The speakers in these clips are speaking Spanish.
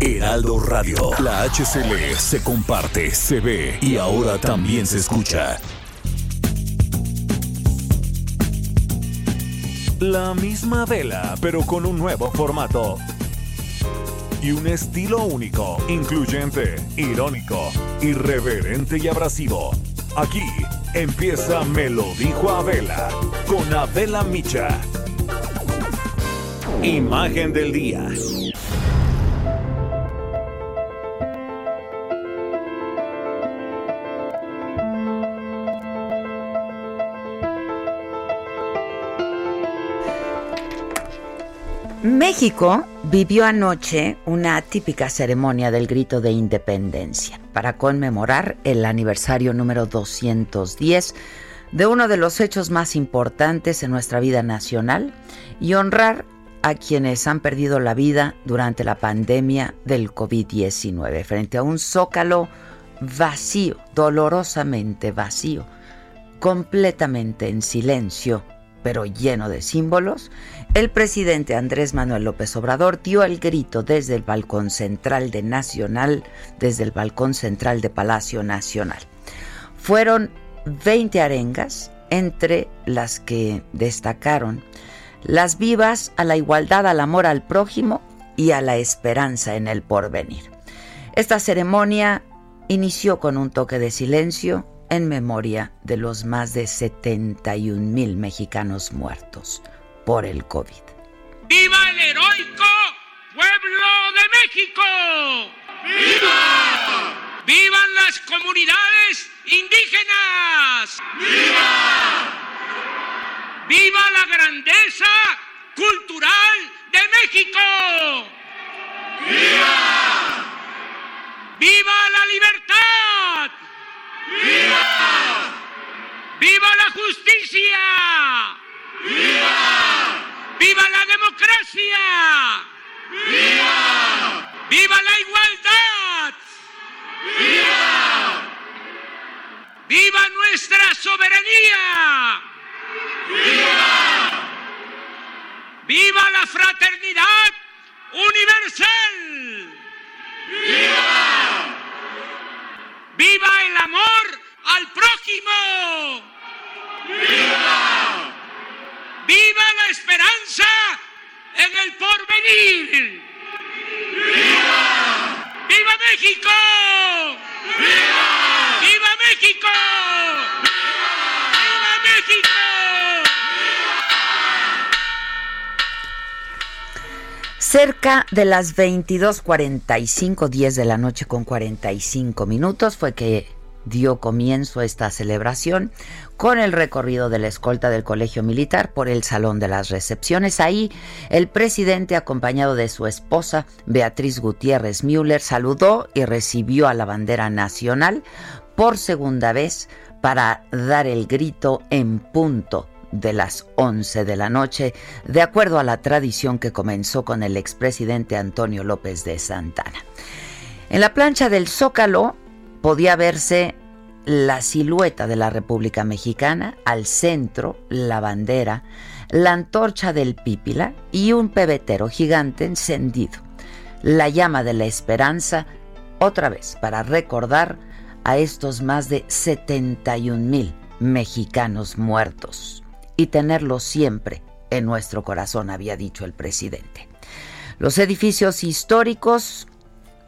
Heraldo Radio, la HCL se comparte, se ve y ahora también se escucha. La misma vela, pero con un nuevo formato. Y un estilo único, incluyente, irónico, irreverente y abrasivo. Aquí empieza Me lo dijo Abela, con Abela Micha. Imagen del día. México vivió anoche una típica ceremonia del grito de independencia para conmemorar el aniversario número 210 de uno de los hechos más importantes en nuestra vida nacional y honrar a quienes han perdido la vida durante la pandemia del COVID-19 frente a un zócalo vacío, dolorosamente vacío, completamente en silencio pero lleno de símbolos, el presidente Andrés Manuel López Obrador dio el grito desde el balcón central de Nacional, desde el balcón central de Palacio Nacional. Fueron 20 arengas, entre las que destacaron las vivas a la igualdad, al amor al prójimo y a la esperanza en el porvenir. Esta ceremonia inició con un toque de silencio en memoria de los más de 71 mil mexicanos muertos por el COVID. ¡Viva el heroico pueblo de México! ¡Viva! ¡Vivan las comunidades indígenas! ¡Viva! ¡Viva la grandeza cultural de México! ¡Viva! ¡Viva la libertad! ¡Viva! ¡Viva la justicia! ¡Viva! ¡Viva la democracia! ¡Viva! ¡Viva la igualdad! ¡Viva! ¡Viva nuestra soberanía! ¡Viva! ¡Viva la fraternidad universal! ¡Viva! ¡Viva el amor al prójimo! ¡Viva! ¡Viva la esperanza en el porvenir! ¡Viva! ¡Viva México! ¡Viva! ¡Viva México! ¡Viva México! Cerca de las 22:45, 10 de la noche con 45 minutos fue que dio comienzo esta celebración con el recorrido de la escolta del Colegio Militar por el Salón de las Recepciones. Ahí el presidente, acompañado de su esposa, Beatriz Gutiérrez Müller, saludó y recibió a la bandera nacional por segunda vez para dar el grito en punto de las 11 de la noche, de acuerdo a la tradición que comenzó con el expresidente Antonio López de Santana. En la plancha del Zócalo podía verse la silueta de la República Mexicana, al centro la bandera, la antorcha del Pípila y un pebetero gigante encendido. La llama de la esperanza, otra vez, para recordar a estos más de 71 mil mexicanos muertos y tenerlo siempre en nuestro corazón, había dicho el presidente. Los edificios históricos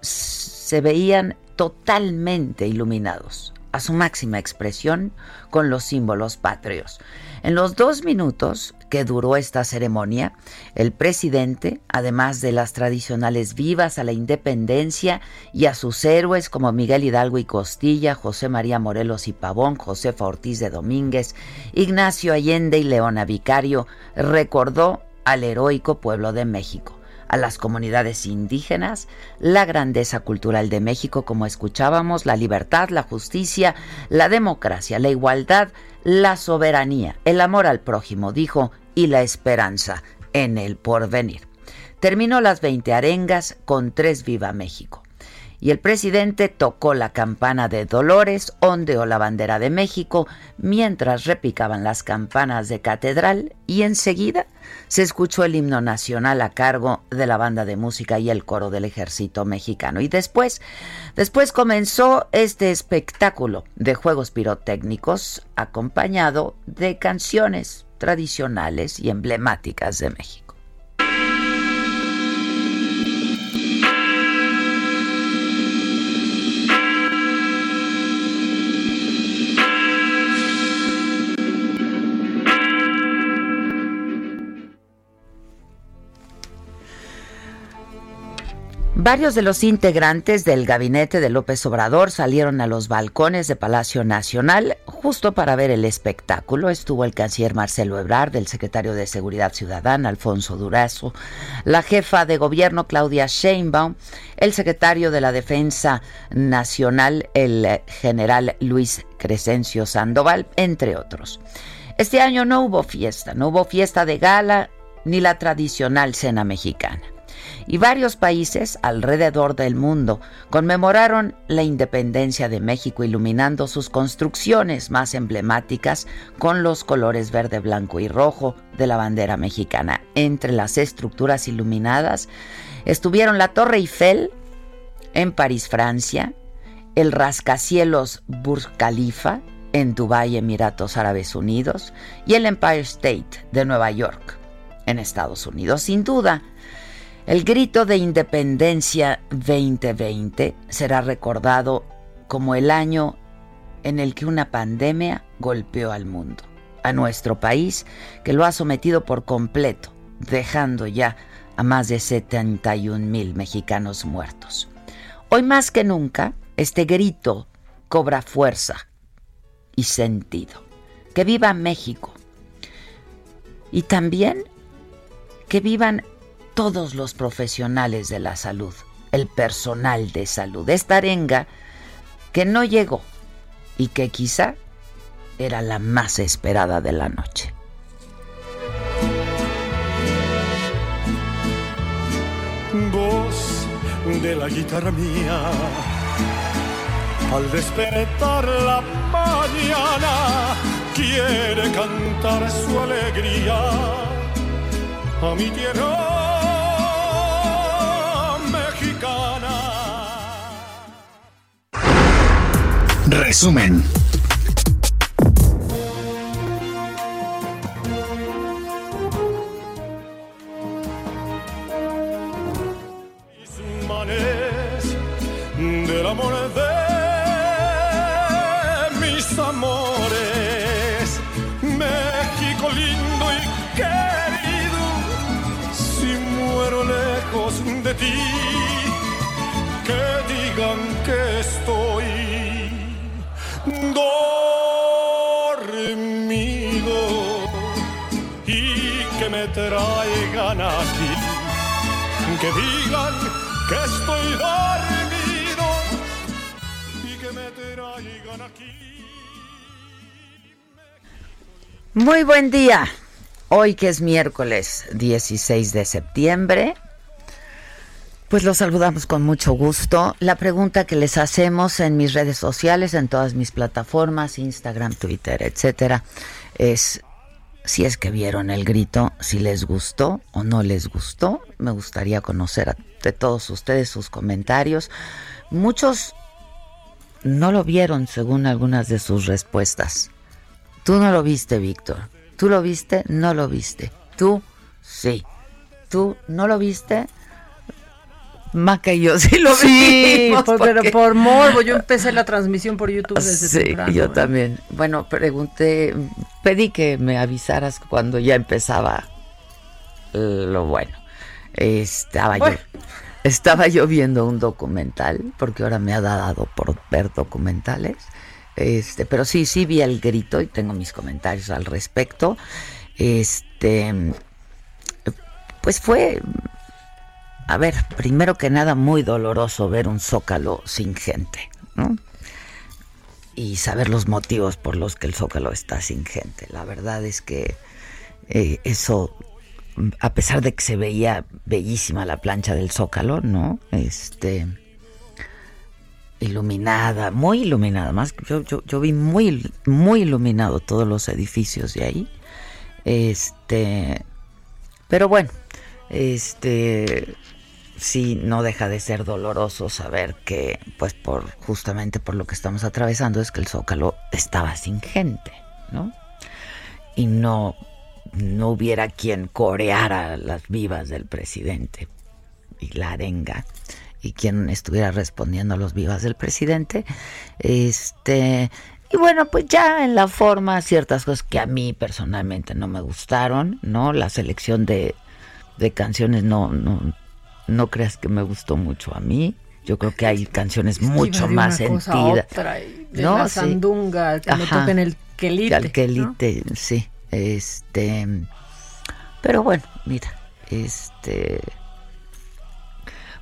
se veían totalmente iluminados, a su máxima expresión, con los símbolos patrios. En los dos minutos que duró esta ceremonia, el presidente, además de las tradicionales vivas a la independencia y a sus héroes como Miguel Hidalgo y Costilla, José María Morelos y Pavón, Josefa Ortiz de Domínguez, Ignacio Allende y Leona Vicario, recordó al heroico pueblo de México a las comunidades indígenas, la grandeza cultural de México, como escuchábamos, la libertad, la justicia, la democracia, la igualdad, la soberanía, el amor al prójimo, dijo, y la esperanza en el porvenir. Terminó las 20 arengas con tres Viva México y el presidente tocó la campana de Dolores, ondeó la bandera de México, mientras repicaban las campanas de Catedral y enseguida se escuchó el himno nacional a cargo de la banda de música y el coro del ejército mexicano. Y después, después comenzó este espectáculo de juegos pirotécnicos acompañado de canciones tradicionales y emblemáticas de México. Varios de los integrantes del gabinete de López Obrador salieron a los balcones de Palacio Nacional justo para ver el espectáculo. Estuvo el canciller Marcelo Ebrard, el secretario de Seguridad Ciudadana Alfonso Durazo, la jefa de gobierno Claudia Sheinbaum, el secretario de la Defensa Nacional el general Luis Crescencio Sandoval, entre otros. Este año no hubo fiesta, no hubo fiesta de gala ni la tradicional cena mexicana y varios países alrededor del mundo conmemoraron la independencia de México iluminando sus construcciones más emblemáticas con los colores verde, blanco y rojo de la bandera mexicana. Entre las estructuras iluminadas estuvieron la Torre Eiffel en París, Francia, el rascacielos Burj Khalifa en Dubái, Emiratos Árabes Unidos, y el Empire State de Nueva York, en Estados Unidos. Sin duda, el grito de independencia 2020 será recordado como el año en el que una pandemia golpeó al mundo, a nuestro país, que lo ha sometido por completo, dejando ya a más de 71 mil mexicanos muertos. Hoy más que nunca, este grito cobra fuerza y sentido. Que viva México. Y también que vivan todos los profesionales de la salud, el personal de salud. Esta arenga que no llegó y que quizá era la más esperada de la noche. Voz de la guitarra mía, al despertar la mañana, quiere cantar su alegría a mi tierra Resumen. del amor de que digan que estoy dormido y que me traigan aquí. Muy buen día. Hoy que es miércoles 16 de septiembre, pues los saludamos con mucho gusto. La pregunta que les hacemos en mis redes sociales, en todas mis plataformas, Instagram, Twitter, etcétera, es si es que vieron el grito, si les gustó o no les gustó. Me gustaría conocer de todos ustedes sus comentarios. Muchos no lo vieron según algunas de sus respuestas. Tú no lo viste, Víctor. ¿Tú lo viste? No lo viste. Tú sí. ¿Tú no lo viste? Maca y yo sí lo vi. pero por morbo. Yo empecé la transmisión por YouTube desde Sí, yo ¿eh? también. Bueno, pregunté, pedí que me avisaras cuando ya empezaba lo bueno. Estaba yo estaba yo viendo un documental, porque ahora me ha dado por ver documentales. Este, pero sí, sí vi el grito y tengo mis comentarios al respecto. Este, pues fue a ver, primero que nada, muy doloroso ver un zócalo sin gente, ¿no? Y saber los motivos por los que el zócalo está sin gente. La verdad es que eh, eso, a pesar de que se veía bellísima la plancha del zócalo, ¿no? Este iluminada, muy iluminada, más yo, yo, yo vi muy, muy iluminado todos los edificios de ahí. Este, pero bueno, este sí no deja de ser doloroso saber que, pues por justamente por lo que estamos atravesando, es que el Zócalo estaba sin gente, ¿no? Y no, no hubiera quien coreara las vivas del presidente y la arenga y quien estuviera respondiendo a los vivas del presidente. Este, y bueno, pues ya en la forma, ciertas cosas que a mí personalmente no me gustaron, ¿no? La selección de, de canciones no, no, no creas que me gustó mucho a mí. Yo creo que hay canciones mucho más sentidas. ¿no? La sandunga, que me toquen el quelite. El quelite, sí. Este, pero bueno, mira, este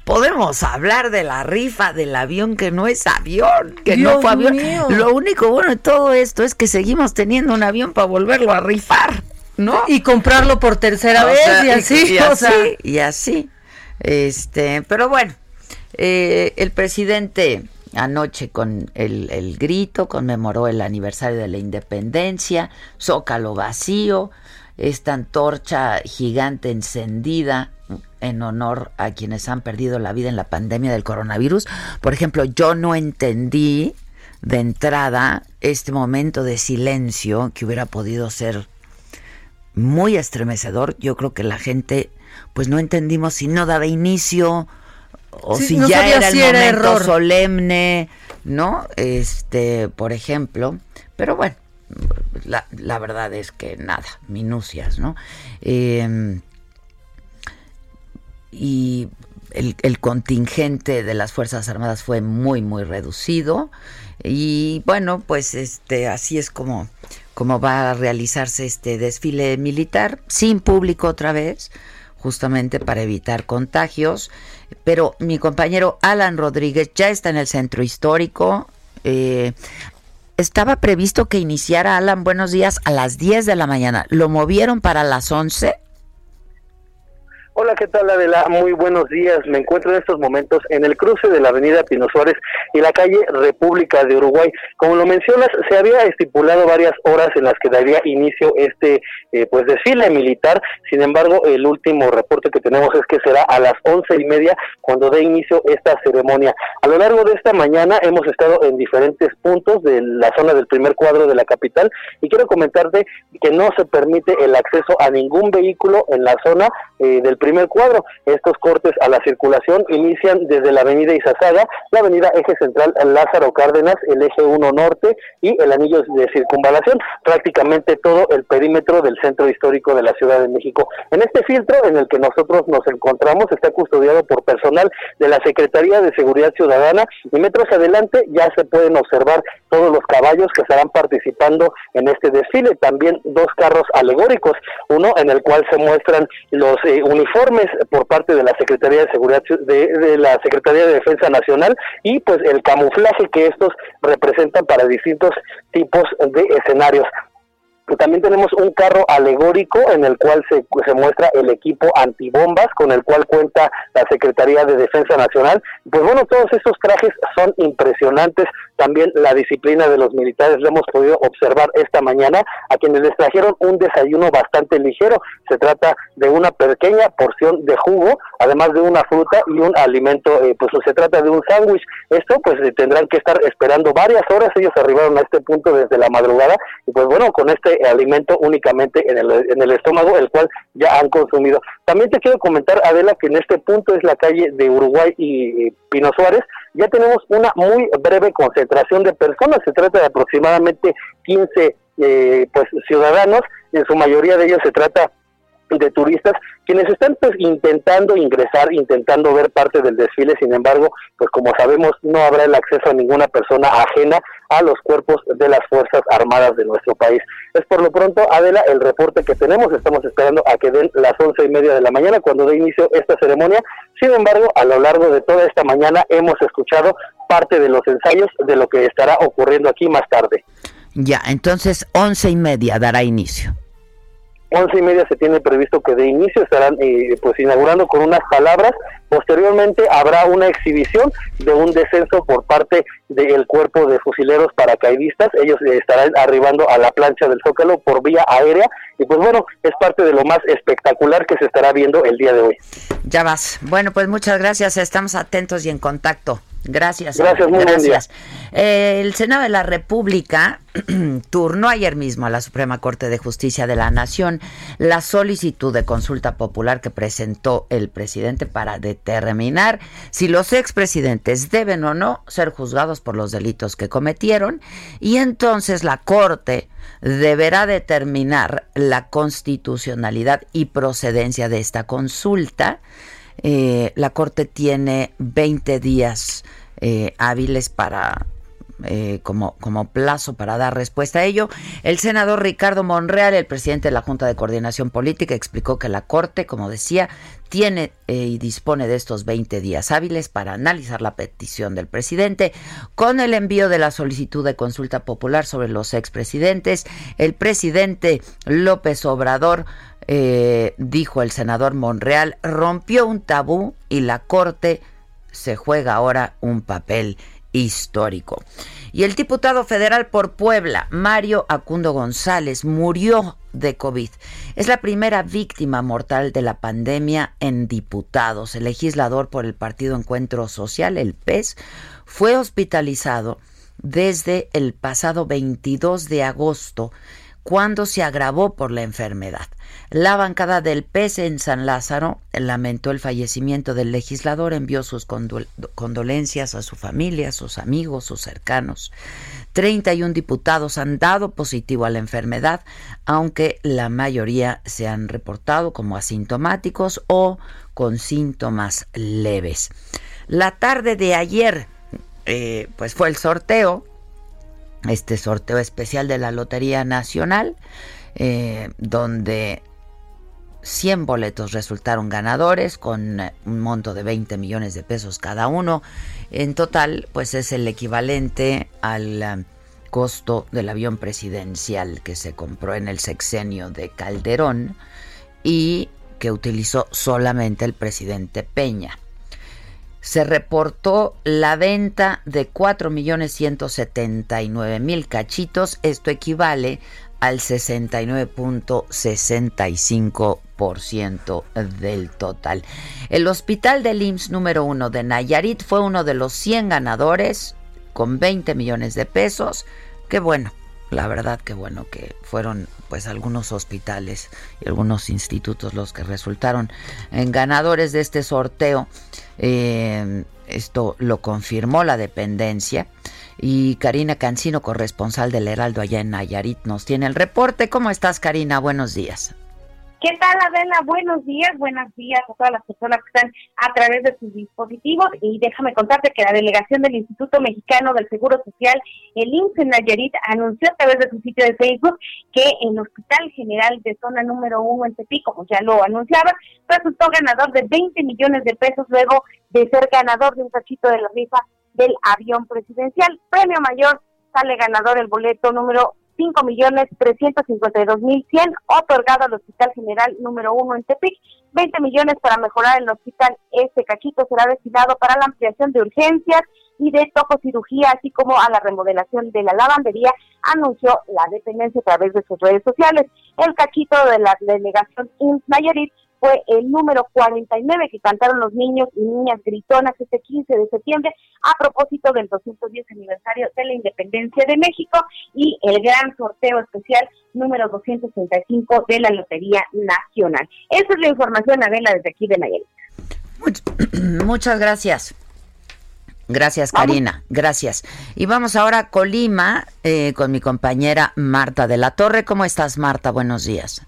podemos hablar de la rifa del avión que no es avión, que no fue avión. Lo único bueno de todo esto es que seguimos teniendo un avión para volverlo a rifar, ¿no? Y comprarlo por tercera vez y así, y, así, y así. Este, pero bueno, eh, el presidente anoche con el, el, grito conmemoró el aniversario de la independencia, zócalo vacío, esta antorcha gigante encendida en honor a quienes han perdido la vida en la pandemia del coronavirus. Por ejemplo, yo no entendí de entrada este momento de silencio que hubiera podido ser muy estremecedor. Yo creo que la gente, pues no entendimos si no daba inicio o si ya era el momento solemne, ¿no? Este, por ejemplo. Pero bueno, la, la verdad es que nada, minucias, ¿no? Eh, y el, contingente de las Fuerzas Armadas fue muy, muy reducido. Y bueno, pues este, así es como, como va a realizarse este desfile militar, sin público otra vez, justamente para evitar contagios. Pero mi compañero Alan Rodríguez ya está en el centro histórico. Eh, estaba previsto que iniciara Alan Buenos Días a las 10 de la mañana. Lo movieron para las 11 Hola, ¿qué tal Adela? Muy buenos días. Me encuentro en estos momentos en el cruce de la avenida Pino Suárez y la calle República de Uruguay. Como lo mencionas, se había estipulado varias horas en las que daría inicio este eh, pues desfile militar. Sin embargo, el último reporte que tenemos es que será a las once y media cuando dé inicio esta ceremonia. A lo largo de esta mañana hemos estado en diferentes puntos de la zona del primer cuadro de la capital y quiero comentarte que no se permite el acceso a ningún vehículo en la zona eh, del primer cuadro. Estos cortes a la circulación inician desde la avenida Izazaga, la avenida Eje Central Lázaro Cárdenas, el Eje 1 Norte y el anillo de circunvalación, prácticamente todo el perímetro del centro histórico de la Ciudad de México. En este filtro en el que nosotros nos encontramos está custodiado por personal de la Secretaría de Seguridad Ciudadana y metros adelante ya se pueden observar todos los caballos que estarán participando en este desfile, también dos carros alegóricos, uno en el cual se muestran los eh, uniformes informes por parte de la Secretaría de Seguridad de, la Secretaría de Defensa Nacional y pues el camuflaje que estos representan para distintos tipos de escenarios. También tenemos un carro alegórico en el cual se, se, muestra el equipo antibombas con el cual cuenta la Secretaría de Defensa Nacional. Pues bueno, todos estos trajes son impresionantes, también la disciplina de los militares lo hemos podido observar esta mañana, a quienes les trajeron un desayuno bastante ligero. Se trata de una pequeña porción de jugo, además de una fruta y un alimento, eh, pues se trata de un sándwich. Esto pues eh, tendrán que estar esperando varias horas, ellos arribaron a este punto desde la madrugada y pues bueno, con este alimento únicamente en el, en el estómago, el cual ya han consumido. También te quiero comentar, Adela, que en este punto es la calle de Uruguay y Pino Suárez, ya tenemos una muy breve concentración de personas, se trata de aproximadamente 15 eh, pues ciudadanos, en su mayoría de ellos se trata de turistas quienes están pues intentando ingresar, intentando ver parte del desfile, sin embargo, pues como sabemos no habrá el acceso a ninguna persona ajena a los cuerpos de las Fuerzas Armadas de nuestro país. Es por lo pronto, Adela, el reporte que tenemos, estamos esperando a que den las once y media de la mañana cuando dé inicio esta ceremonia, sin embargo, a lo largo de toda esta mañana hemos escuchado parte de los ensayos de lo que estará ocurriendo aquí más tarde. Ya, entonces once y media dará inicio once y media se tiene previsto que de inicio estarán eh, pues inaugurando con unas palabras. Posteriormente habrá una exhibición de un descenso por parte del cuerpo de fusileros paracaidistas. Ellos eh, estarán arribando a la plancha del Zócalo por vía aérea y pues bueno, es parte de lo más espectacular que se estará viendo el día de hoy. Ya vas. Bueno, pues muchas gracias. Estamos atentos y en contacto. Gracias. Gracias, muy gracias. Eh, el Senado de la República turnó ayer mismo a la Suprema Corte de Justicia de la Nación la solicitud de consulta popular que presentó el presidente para determinar si los expresidentes deben o no ser juzgados por los delitos que cometieron y entonces la Corte deberá determinar la constitucionalidad y procedencia de esta consulta eh, la Corte tiene 20 días eh, hábiles para eh, como, plazo para dar respuesta a ello. El senador Ricardo Monreal, el presidente de la Junta de Coordinación Política, explicó que la Corte, como decía, tiene y dispone de estos 20 días hábiles para analizar la petición del presidente. Con el envío de la solicitud de consulta popular sobre los expresidentes, el presidente López Obrador eh, dijo el senador Monreal, rompió un tabú y la Corte se juega ahora un papel histórico. Y el diputado federal por Puebla, Mario Acundo González, murió de COVID. Es la primera víctima mortal de la pandemia en diputados. El legislador por el Partido Encuentro Social, el PES, fue hospitalizado desde el pasado 22 de agosto, cuando se agravó por la enfermedad. La bancada del PES en San Lázaro lamentó el fallecimiento del legislador, envió sus condolencias a su familia, sus amigos, sus cercanos. 31 diputados han dado positivo a la enfermedad, aunque la mayoría se han reportado como asintomáticos o con síntomas leves. La tarde de ayer, eh, pues fue el sorteo, este sorteo especial de la Lotería Nacional, eh, donde 100 boletos resultaron ganadores con un monto de 20 millones de pesos cada uno. En total, pues es el equivalente al eh, costo del avión presidencial que se compró en el sexenio de Calderón y que utilizó solamente el presidente Peña. Se reportó la venta de 4.179.000 cachitos. Esto equivale al 69.65% del total. El hospital del IMSS número uno de Nayarit fue uno de los 100 ganadores con 20 millones de pesos. Qué bueno, la verdad que bueno que fueron pues algunos hospitales y algunos institutos los que resultaron en ganadores de este sorteo. Eh, esto lo confirmó la dependencia. Y Karina Cancino, corresponsal del Heraldo allá en Nayarit, nos tiene el reporte. ¿Cómo estás, Karina? Buenos días. ¿Qué tal, Adela? Buenos días, buenos días a todas las personas que están a través de sus dispositivos. Y déjame contarte que la delegación del Instituto Mexicano del Seguro Social, el INSS en Nayarit, anunció a través de su sitio de Facebook que el Hospital General de Zona Número 1 en Tepic, como ya lo anunciaba, resultó ganador de 20 millones de pesos luego de ser ganador de un cachito de la rifa del avión presidencial. Premio mayor sale ganador el boleto número 5.352.100 otorgado al Hospital General número 1 en Tepic. 20 millones para mejorar el hospital. Este cachito será destinado para la ampliación de urgencias y de tococirugía, así como a la remodelación de la lavandería, anunció la dependencia a través de sus redes sociales. El cachito de la delegación INS Nayarit fue el número 49 que cantaron los niños y niñas gritonas este 15 de septiembre a propósito del 210 aniversario de la independencia de México y el gran sorteo especial número 235 de la Lotería Nacional. Esa es la información, Adela, desde aquí de Nayarit. Muchas gracias. Gracias, Karina. Gracias. Y vamos ahora a Colima eh, con mi compañera Marta de la Torre. ¿Cómo estás, Marta? Buenos días.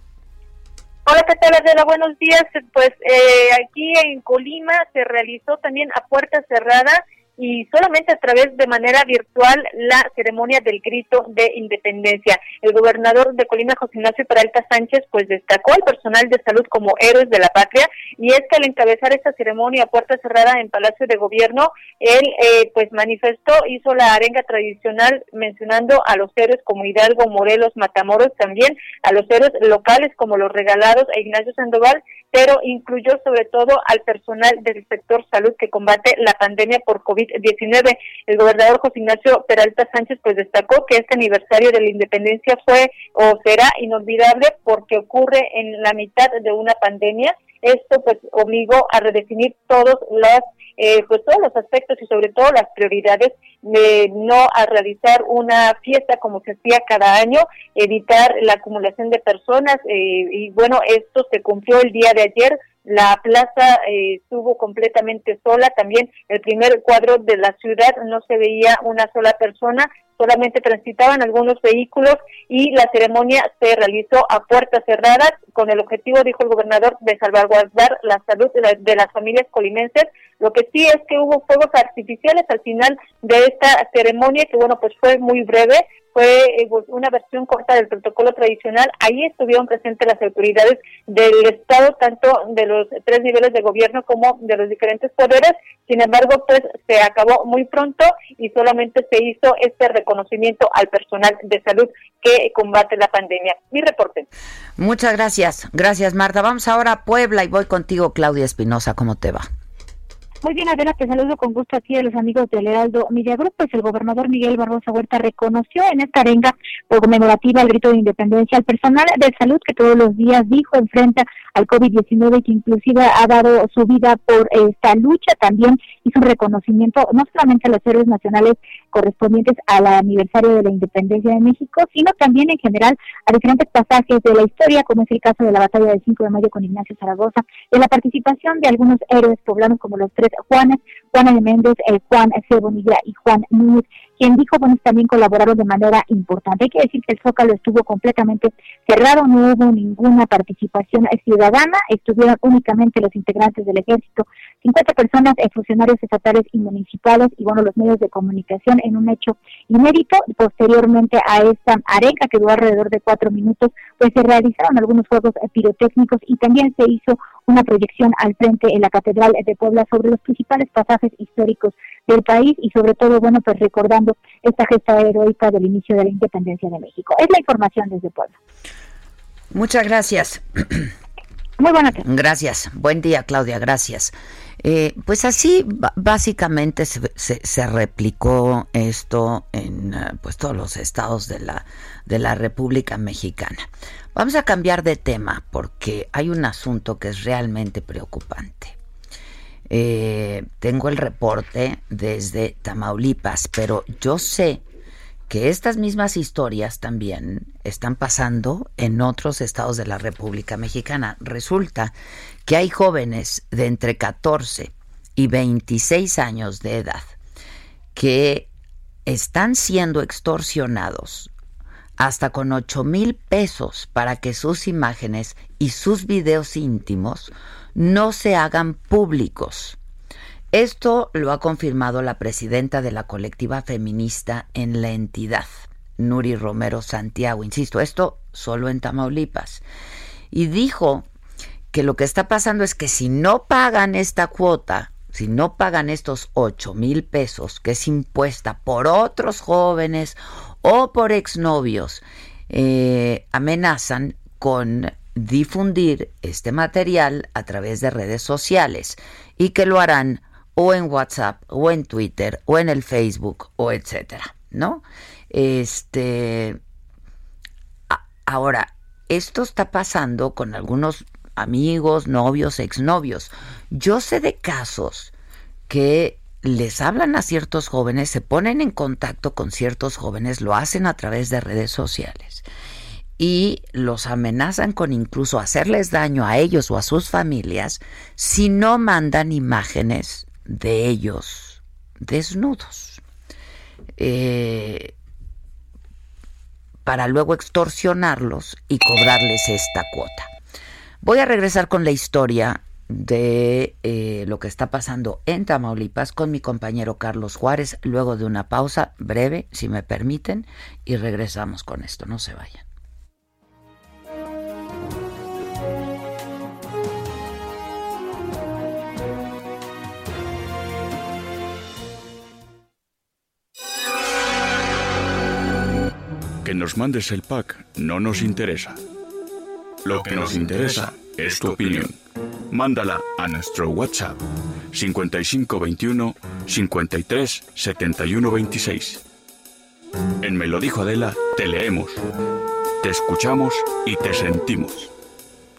Hola, ¿qué tal, Adela? Buenos días. Pues eh, aquí en Colima se realizó también a puerta cerrada y solamente a través de manera virtual la ceremonia del grito de independencia. El gobernador de Colima, José Ignacio Peralta Sánchez, pues destacó al personal de salud como héroes de la patria y es que al encabezar esta ceremonia a puerta cerrada en Palacio de Gobierno, él eh, pues manifestó, hizo la arenga tradicional mencionando a los héroes como Hidalgo, Morelos, Matamoros, también a los héroes locales como los regalados a Ignacio Sandoval, pero incluyó sobre todo al personal del sector salud que combate la pandemia por COVID 19 El gobernador José Ignacio Peralta Sánchez pues destacó que este aniversario de la independencia fue o será inolvidable porque ocurre en la mitad de una pandemia. Esto pues obligó a redefinir todos los eh, pues todos los aspectos y sobre todo las prioridades de no a realizar una fiesta como se hacía cada año, evitar la acumulación de personas eh, y bueno, esto se cumplió el día de ayer la plaza eh, estuvo completamente sola, también el primer cuadro de la ciudad no se veía una sola persona, solamente transitaban algunos vehículos y la ceremonia se realizó a puertas cerradas con el objetivo, dijo el gobernador, de salvaguardar la salud de, las familias colimenses. Lo que sí es que hubo fuegos artificiales al final de esta ceremonia, que bueno, pues fue muy breve, fue eh, pues, una versión corta del protocolo tradicional. Ahí estuvieron presentes las autoridades del Estado, tanto de los tres niveles de gobierno como de los diferentes poderes. Sin embargo, pues se acabó muy pronto y solamente se hizo este reconocimiento al personal de salud que combate la pandemia. Mi reporte. Muchas gracias. Gracias, Marta. Vamos ahora a Puebla y voy contigo, Claudia Espinosa. ¿Cómo te va? Muy bien, Adela, te saludo con gusto aquí a los amigos del Heraldo Media Group. Pues el gobernador Miguel Barbosa Huerta reconoció en esta arenga conmemorativa el grito de independencia al personal de salud que todos los días dijo enfrenta al COVID-19 y que inclusive ha dado su vida por esta lucha. También hizo un reconocimiento no solamente a los héroes nacionales correspondientes al aniversario de la independencia de México, sino también en general a diferentes pasajes de la historia, como es el caso de la batalla del 5 de mayo con Ignacio Zaragoza, de la participación de algunos héroes poblanos como los tres Juanes, Juana de Méndez, el Juan C. Bonilla y Juan Núñez, quien dijo, bueno, también colaboraron de manera importante. Hay que decir que el Zócalo estuvo completamente cerrado, no hubo ninguna participación ciudadana, estuvieron únicamente los integrantes del ejército, 50 personas, funcionarios estatales y municipales y, bueno, los medios de comunicación en un hecho inédito. Posteriormente a esta arenga, que duró alrededor de cuatro minutos, pues se realizaron algunos juegos pirotécnicos y también se hizo una proyección al frente en la Catedral de Puebla sobre los principales pasajes históricos del país y sobre todo, bueno, pues recordando esta gesta heroica del inicio de la independencia de México. Es la información desde Puebla. Muchas gracias. Muy buena tarde. Gracias. Buen día, Claudia. Gracias. Eh, pues así básicamente se, se, replicó esto en eh, pues todos los estados de la de la República Mexicana. Vamos a cambiar de tema porque hay un asunto que es realmente preocupante. Eh, tengo el reporte desde Tamaulipas, pero yo sé que estas mismas historias también están pasando en otros estados de la República Mexicana. Resulta que hay jóvenes de entre 14 y 26 años de edad que están siendo extorsionados hasta con 8 mil pesos para que sus imágenes y sus videos íntimos no se hagan públicos. Esto lo ha confirmado la presidenta de la colectiva feminista en la entidad, Nuri Romero Santiago. Insisto, esto solo en Tamaulipas. Y dijo que lo que está pasando es que si no pagan esta cuota, si no pagan estos 8 mil pesos que es impuesta por otros jóvenes o por exnovios eh, amenazan con difundir este material a través de redes sociales y que lo harán o en WhatsApp o en Twitter o en el Facebook o etcétera, ¿no? Este ahora esto está pasando con algunos amigos, novios, exnovios. Yo sé de casos que les hablan a ciertos jóvenes, se ponen en contacto con ciertos jóvenes, lo hacen a través de redes sociales y los amenazan con incluso hacerles daño a ellos o a sus familias si no mandan imágenes de ellos desnudos. Eh, para luego extorsionarlos y cobrarles esta cuota. Voy a regresar con la historia de eh, lo que está pasando en Tamaulipas con mi compañero Carlos Juárez, luego de una pausa breve, si me permiten, y regresamos con esto. No se vayan. Que nos mandes el pack no nos interesa. Lo que nos interesa es tu opinión. Mándala a nuestro WhatsApp 5521 53 71 26. En Me lo dijo Adela, te leemos, te escuchamos y te sentimos.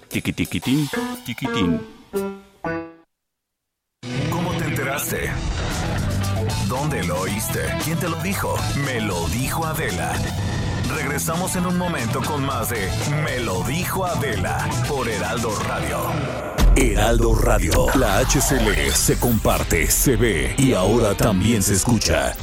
Tiquitiquitín, tiquitín. ¿Cómo te enteraste? ¿Dónde lo oíste? ¿Quién te lo dijo? Me lo dijo Adela. Regresamos en un momento con más de Me lo dijo Adela por Heraldo Radio. Heraldo Radio, la HCL se comparte, se ve y ahora también se escucha.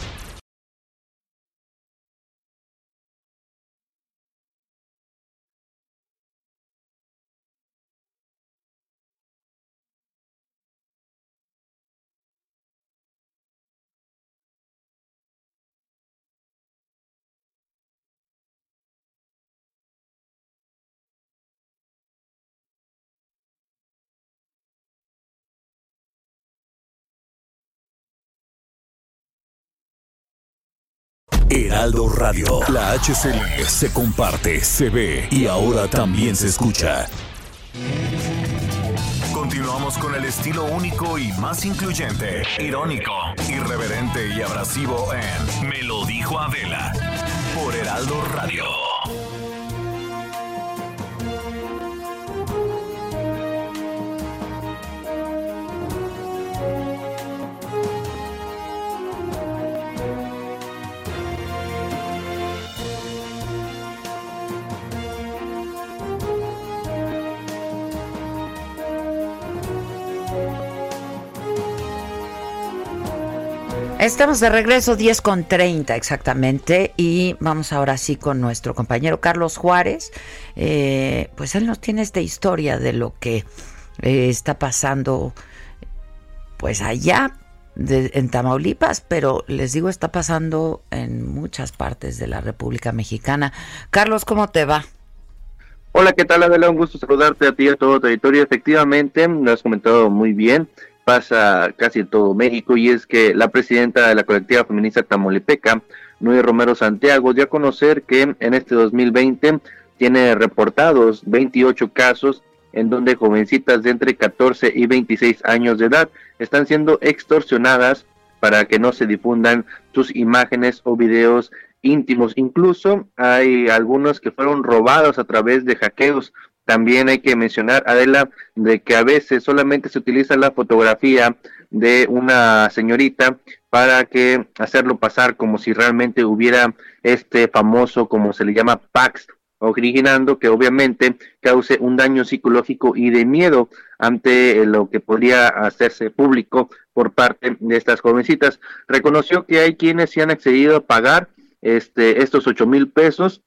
Heraldo Radio. La HCL se comparte, se ve y ahora también se escucha. Continuamos con el estilo único y más incluyente, irónico, irreverente y abrasivo en Me lo dijo Adela por Heraldo Radio. Estamos de regreso 10 con 30 exactamente y vamos ahora sí con nuestro compañero Carlos Juárez. Eh, pues él nos tiene esta historia de lo que eh, está pasando pues allá en Tamaulipas, pero les digo está pasando en muchas partes de la República Mexicana. Carlos, ¿cómo te va? Hola, ¿qué tal Adela? Un gusto saludarte a ti y a todo territorio. Efectivamente, lo has comentado muy bien pasa casi en todo México y es que la presidenta de la colectiva feminista Tamaulipeca, Nueve Romero Santiago, dio a conocer que en este 2020 tiene reportados 28 casos en donde jovencitas de entre 14 y 26 años de edad están siendo extorsionadas para que no se difundan sus imágenes o videos íntimos. Incluso hay algunos que fueron robados a través de hackeos también hay que mencionar, Adela, de que a veces solamente se utiliza la fotografía de una señorita para que hacerlo pasar como si realmente hubiera este famoso, como se le llama, Pax, originando que obviamente cause un daño psicológico y de miedo ante lo que podría hacerse público por parte de estas jovencitas. Reconoció que hay quienes se han accedido a pagar este, estos ocho mil pesos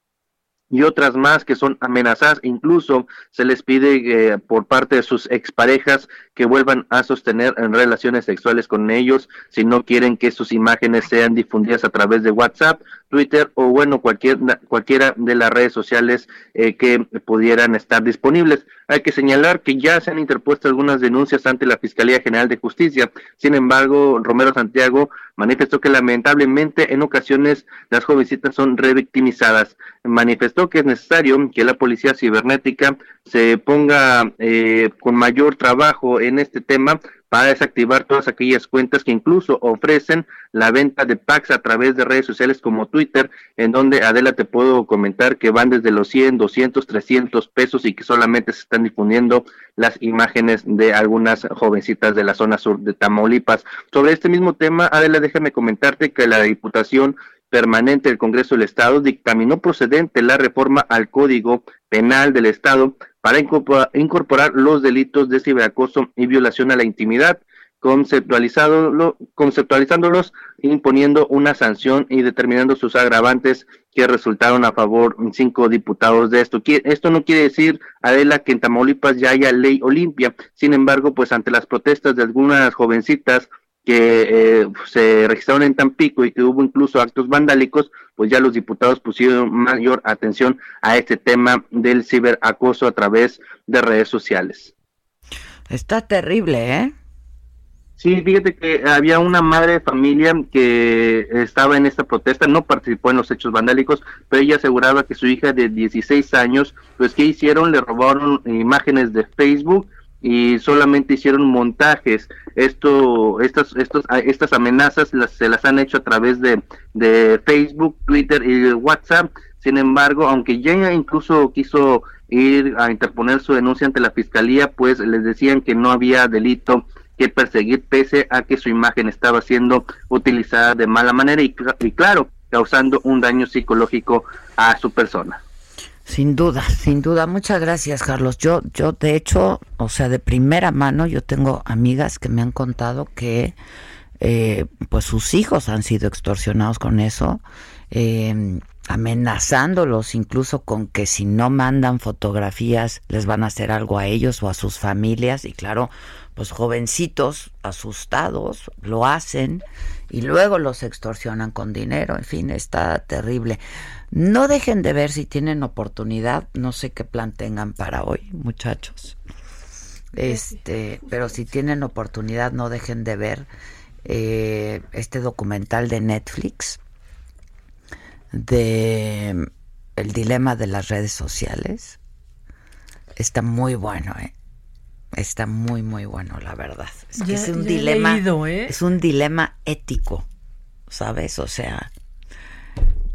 y otras más que son amenazadas. Incluso se les pide eh, por parte de sus exparejas que vuelvan a sostener en relaciones sexuales con ellos si no quieren que sus imágenes sean difundidas a través de WhatsApp, Twitter o bueno, cualquier, cualquiera de las redes sociales eh, que pudieran estar disponibles. Hay que señalar que ya se han interpuesto algunas denuncias ante la Fiscalía General de Justicia. Sin embargo, Romero Santiago manifestó que lamentablemente en ocasiones las jovencitas son revictimizadas. Manifestó que es necesario que la policía cibernética se ponga eh, con mayor trabajo en este tema para desactivar todas aquellas cuentas que incluso ofrecen la venta de packs a través de redes sociales como Twitter, en donde Adela te puedo comentar que van desde los 100, 200, 300 pesos y que solamente se están difundiendo las imágenes de algunas jovencitas de la zona sur de Tamaulipas. Sobre este mismo tema, Adela, déjame comentarte que la Diputación permanente del Congreso del Estado dictaminó procedente la reforma al Código Penal del Estado para incorporar los delitos de ciberacoso y violación a la intimidad. conceptualizado, conceptualizándolos, imponiendo una sanción y determinando sus agravantes que resultaron a favor cinco diputados de esto. Esto no quiere decir, Adela, que en Tamaulipas ya haya ley Olimpia. Sin embargo, pues ante las protestas de algunas jovencitas que eh, se registraron en Tampico y que hubo incluso actos vandálicos, pues ya los diputados pusieron mayor atención a este tema del ciberacoso a través de redes sociales. Está terrible, ¿eh? Sí, fíjate que había una madre de familia que estaba en esta protesta, no participó en los hechos vandálicos, pero ella aseguraba que su hija de 16 años, pues ¿qué hicieron? Le robaron imágenes de Facebook y solamente hicieron montajes. Esto, estas, estos, estas amenazas las, se las han hecho a través de, de Facebook, Twitter y WhatsApp. Sin embargo, aunque ya incluso quiso ir a interponer su denuncia ante la fiscalía, pues les decían que no había delito que perseguir pese a que su imagen estaba siendo utilizada de mala manera y, y claro, causando un daño psicológico a su persona. Sin duda, sin duda. Muchas gracias, Carlos. Yo, yo, de hecho, o sea, de primera mano, yo tengo amigas que me han contado que, eh, pues, sus hijos han sido extorsionados con eso, eh, amenazándolos incluso con que si no mandan fotografías les van a hacer algo a ellos o a sus familias. Y claro, pues jovencitos asustados lo hacen y luego los extorsionan con dinero, en fin, está terrible. No dejen de ver si tienen oportunidad, no sé qué plan tengan para hoy, muchachos. Este, pero si tienen oportunidad, no dejen de ver eh, este documental de Netflix de el dilema de las redes sociales. Está muy bueno, ¿eh? Está muy, muy bueno, la verdad. Es que es un dilema. ¿eh? Es un dilema ético, ¿sabes? O sea,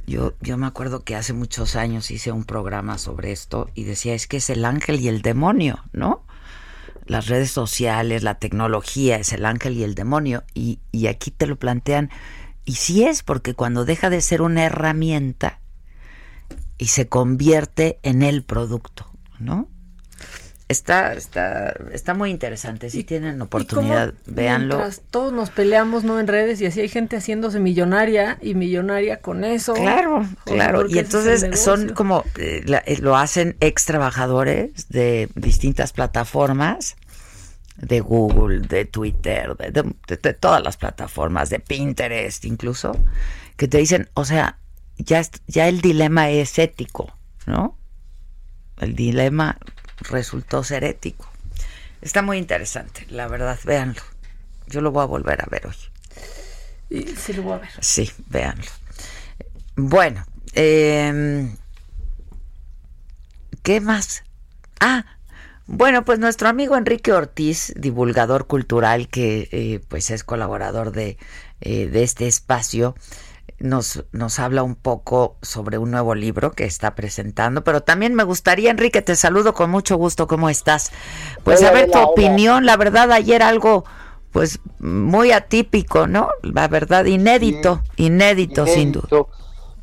yo, yo me acuerdo que hace muchos años hice un programa sobre esto y decía, es que es el ángel y el demonio, ¿no? Las redes sociales, la tecnología es el ángel y el demonio. Y, y aquí te lo plantean. Y sí es, porque cuando deja de ser una herramienta y se convierte en el producto, ¿no? Está, está, está muy interesante. Si tienen oportunidad, véanlo. Todos nos peleamos, ¿no? En redes y así hay gente haciéndose millonaria y millonaria con eso. Claro, claro. Y entonces son como, eh, eh, lo hacen ex trabajadores de distintas plataformas, de Google, de Twitter, de, de todas las plataformas, de Pinterest incluso, que te dicen, o sea, ya, ya el dilema es ético, ¿no? El dilema resultó ser ético. Está muy interesante, la verdad, véanlo. Yo lo voy a volver a ver hoy. Sí, lo voy a ver. Sí, véanlo. Bueno, eh, ¿qué más? Ah, bueno, pues nuestro amigo Enrique Ortiz, divulgador cultural que eh, pues es colaborador de, eh, de este espacio, nos, nos habla un poco sobre un nuevo libro que está presentando, pero también me gustaría, Enrique, te saludo con mucho gusto, ¿cómo estás? Pues a ver tu opinión, la verdad ayer algo pues muy atípico, ¿no? La verdad, inédito, inédito, sin duda.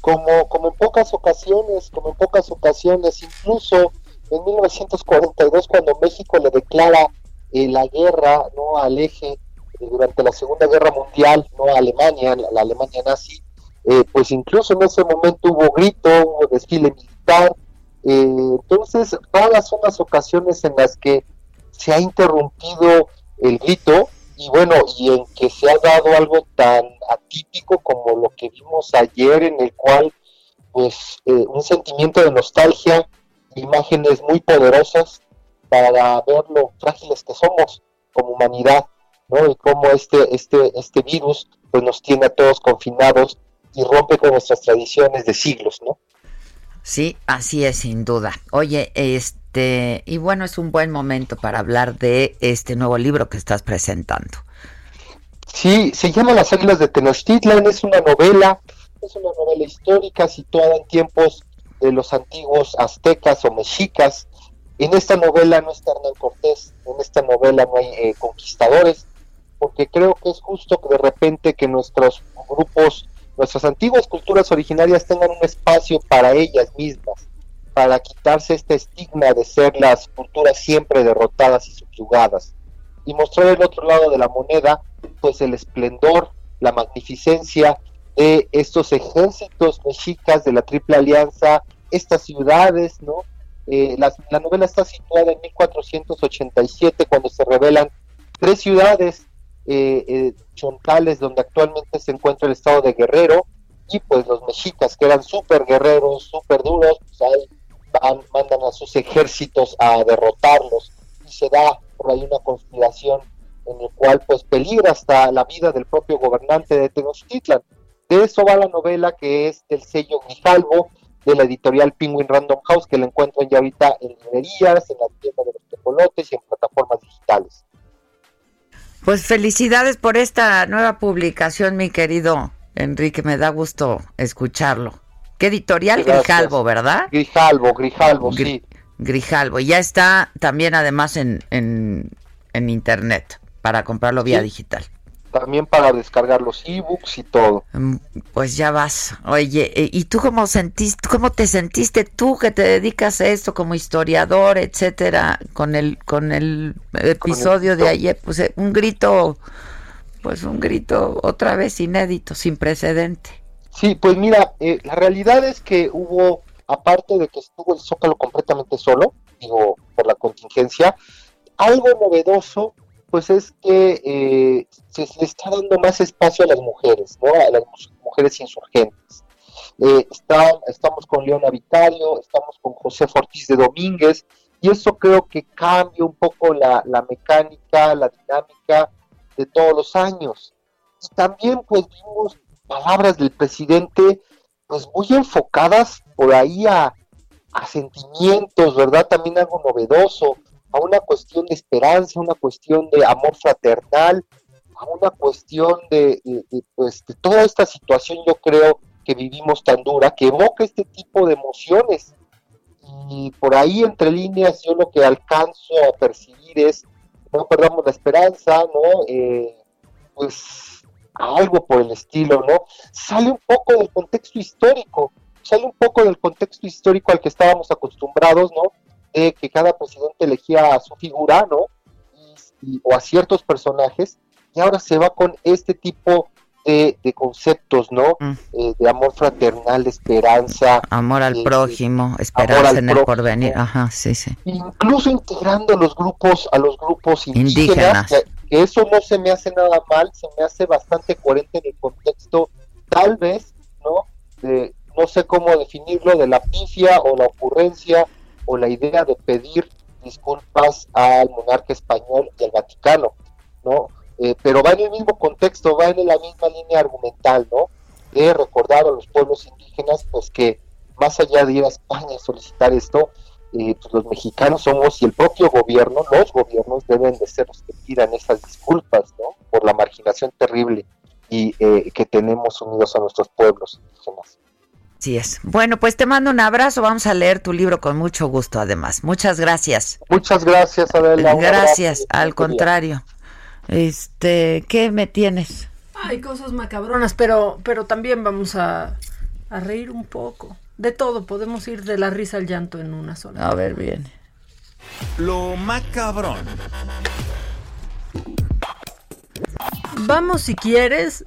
Como, como en pocas ocasiones, como en pocas ocasiones, incluso en 1942 cuando México le declara eh, la guerra no al eje eh, durante la Segunda Guerra Mundial, no a Alemania, la Alemania nazi, eh, pues incluso en ese momento hubo grito, hubo desfile militar, eh, entonces todas son las ocasiones en las que se ha interrumpido el grito y bueno, y en que se ha dado algo tan atípico como lo que vimos ayer en el cual pues eh, un sentimiento de nostalgia, imágenes muy poderosas para ver lo frágiles que somos como humanidad, ¿no? Y cómo este, este, este virus pues nos tiene a todos confinados y rompe con nuestras tradiciones de siglos, ¿no? Sí, así es, sin duda. Oye, este, y bueno, es un buen momento para hablar de este nuevo libro que estás presentando. Sí, se llama Las Águilas de Tenochtitlan, es una novela, es una novela histórica situada en tiempos de los antiguos aztecas o mexicas. En esta novela no está Hernán Cortés, en esta novela no hay eh, conquistadores, porque creo que es justo que de repente que nuestros grupos nuestras antiguas culturas originarias tengan un espacio para ellas mismas, para quitarse este estigma de ser las culturas siempre derrotadas y subyugadas. y mostrar el otro lado de la moneda, pues el esplendor, la magnificencia de estos ejércitos mexicas de la Triple Alianza, estas ciudades, ¿no? Eh, la, la novela está situada en 1487 cuando se revelan tres ciudades eh, eh, chontales donde actualmente se encuentra el estado de Guerrero y pues los mexicas que eran súper guerreros, súper duros, pues ahí mandan a sus ejércitos a derrotarlos y se da por ahí una conspiración en el cual pues peligra hasta la vida del propio gobernante de Tenochtitlan. De eso va la novela que es del sello Grijalvo de la editorial Penguin Random House que la encuentran ya ahorita en librerías, en la tienda de los tecolotes y en plataformas digitales. Pues felicidades por esta nueva publicación, mi querido Enrique, me da gusto escucharlo. ¿Qué editorial? Grijalvo, ¿verdad? Grijalvo, Grijalvo, sí. Grijalvo, y ya está también además en, en, en internet para comprarlo vía digital. También para descargar los ebooks y todo. Mm, pues ya vas. Oye, eh, ¿y tú cómo sentiste, cómo te sentiste tú que te dedicas a esto como historiador, etcétera, con el con el episodio de ayer? Pues eh, un grito, pues un grito otra vez inédito, sin precedente. Sí, pues mira, eh, la realidad es que hubo, aparte de que estuvo el Zócalo completamente solo, digo, por la contingencia, algo novedoso pues es que eh, se le está dando más espacio a las mujeres, ¿no? A las mujeres insurgentes. Eh, estamos con Leona Vicario, estamos con José Ortiz de Domínguez, y eso creo que cambia un poco la, mecánica, la dinámica de todos los años. Y también pues vimos palabras del presidente pues muy enfocadas por ahí a, a sentimientos, ¿verdad? También algo novedoso a una cuestión de esperanza, una cuestión de amor fraternal, a una cuestión de, pues, toda esta situación yo creo que vivimos tan dura, que evoca este tipo de emociones. Y por ahí entre líneas yo lo que alcanzo a percibir es, no perdamos la esperanza, ¿no? Eh, pues algo por el estilo, ¿no? Sale un poco del contexto histórico, sale un poco del contexto histórico al que estábamos acostumbrados, ¿no? Que cada presidente elegía a su figura, ¿no? o a ciertos personajes, y ahora se va con este tipo de, conceptos, ¿no? Mm. Eh, de amor fraternal, de esperanza. Amor al prójimo, esperanza en el porvenir, ajá, sí, sí. Incluso integrando a los grupos, a los grupos indígenas, Que, eso no se me hace nada mal, se me hace bastante coherente en el contexto, tal vez, ¿no? De, no sé cómo definirlo, de la pifia o la ocurrencia o la idea de pedir disculpas al monarca español y al Vaticano, ¿no? Eh, pero va en el mismo contexto, va en la misma línea argumental, ¿no? De recordar a los pueblos indígenas, pues que más allá de ir a España a solicitar esto, eh, pues los mexicanos somos y el propio gobierno, los gobiernos deben de ser los que pidan esas disculpas, ¿no? Por la marginación terrible y eh, que tenemos unidos a nuestros pueblos indígenas. Así es. Bueno, pues te mando un abrazo. Vamos a leer tu libro con mucho gusto, además. Muchas gracias. Muchas gracias, Adela. Gracias, al contrario. Este, ¿qué me tienes? Hay cosas macabronas, pero, pero también vamos a, a reír un poco. De todo, podemos ir de la risa al llanto en una sola. A ver, bien. Lo macabrón. Vamos, si quieres,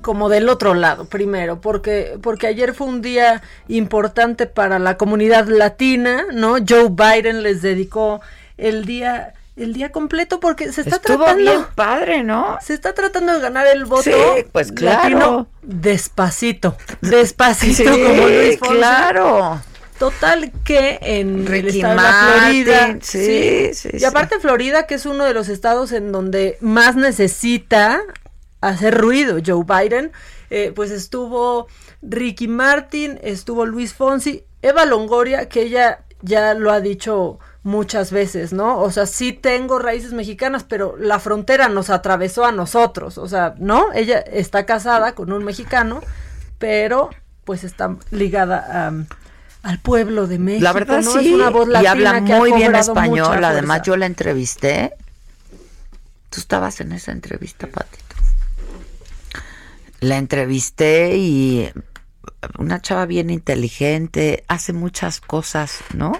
como del otro lado primero, porque, porque ayer fue un día importante para la comunidad latina, ¿no? Joe Biden les dedicó el día el día completo porque se está Estuvo tratando bien padre, ¿no? Se está tratando de ganar el voto sí, pues claro. despacito, despacito como Luis Fonsi. claro. Total que en Ricky el estado Martin, de Florida, sí, sí, y aparte Florida que es uno de los estados en donde más necesita hacer ruido Joe Biden, eh, pues estuvo Ricky Martin, estuvo Luis Fonsi, Eva Longoria, que ella ya lo ha dicho muchas veces, ¿no? O sea, sí tengo raíces mexicanas, pero la frontera nos atravesó a nosotros, o sea, ¿no? Ella está casada con un mexicano, pero pues está ligada al pueblo de México. La verdad ¿no? sí, es una voz y habla muy bien español, además yo la entrevisté. Tú estabas en esa entrevista, Patito. La entrevisté y una chava bien inteligente, hace muchas cosas, ¿no?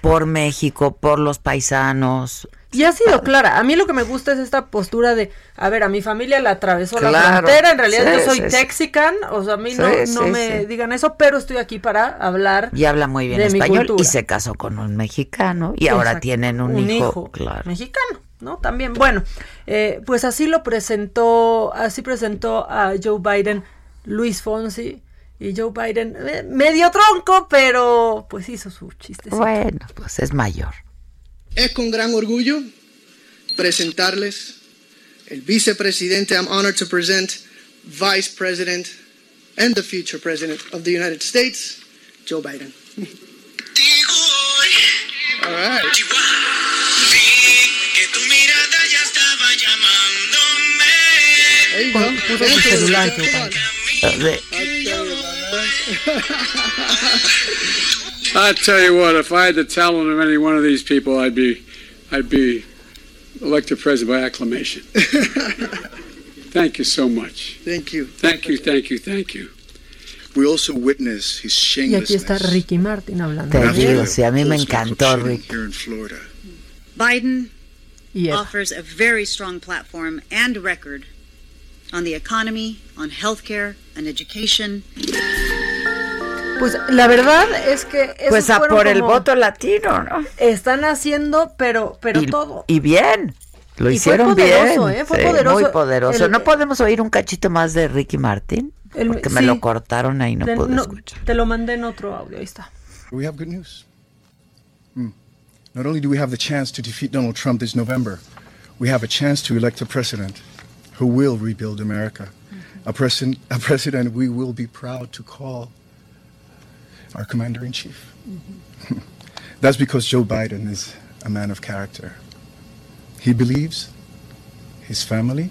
por México, por los paisanos. Y ha sido clara. A mí lo que me gusta es esta postura de, a ver, a mi familia la atravesó la frontera, en realidad Sí, yo soy sí, texican, o sea, a mí no, Sí, no me digan eso, pero estoy aquí para hablar Y habla muy bien de mi español y se casó con un mexicano y ahora tienen un, hijo, claro. mexicano, ¿no? También, bueno, eh, pues así lo presentó, así presentó a Joe Biden Luis Fonsi y Joe Biden eh, medio tronco, pero pues hizo su chiste. Bueno, pues es mayor. Es con gran orgullo presentarles el vicepresidente. I'm honored to present Vice President and the future President of the United States, Joe Biden. All right. There you. Puso su celular, Joe I tell you what, if I had the talent of any one of these people, I'd be, I'd be elected president by acclamation. thank you so much. Thank you. Thank you, thank you, thank you. We also witness his Y aquí está Ricky Martin hablando. Te de digo, sí, a mí me encantó, Rick. here in Florida. Biden Yeah. offers a very strong platform and record on the economy, on healthcare, and education. Pues la verdad es que Pues a por el como- voto latino, ¿no? Están haciendo, pero, pero y, todo. y bien. Lo Y fue hicieron poderoso, bien. ¿eh? Fue sí, poderoso. Muy poderoso. El- ¿No podemos oír un cachito más de Ricky Martin? El- Porque me sí. lo cortaron ahí, no Te- pude no, escuchar. te lo mandé en otro audio, ahí está. We have good news. Hmm. Not only do we have the chance to defeat Donald Trump this November, we have a chance to elect a president who will rebuild America. Mm-hmm. A president, a president we will be proud to call our commander in chief. Mm-hmm. That's because Joe Biden is a man of character. He believes his family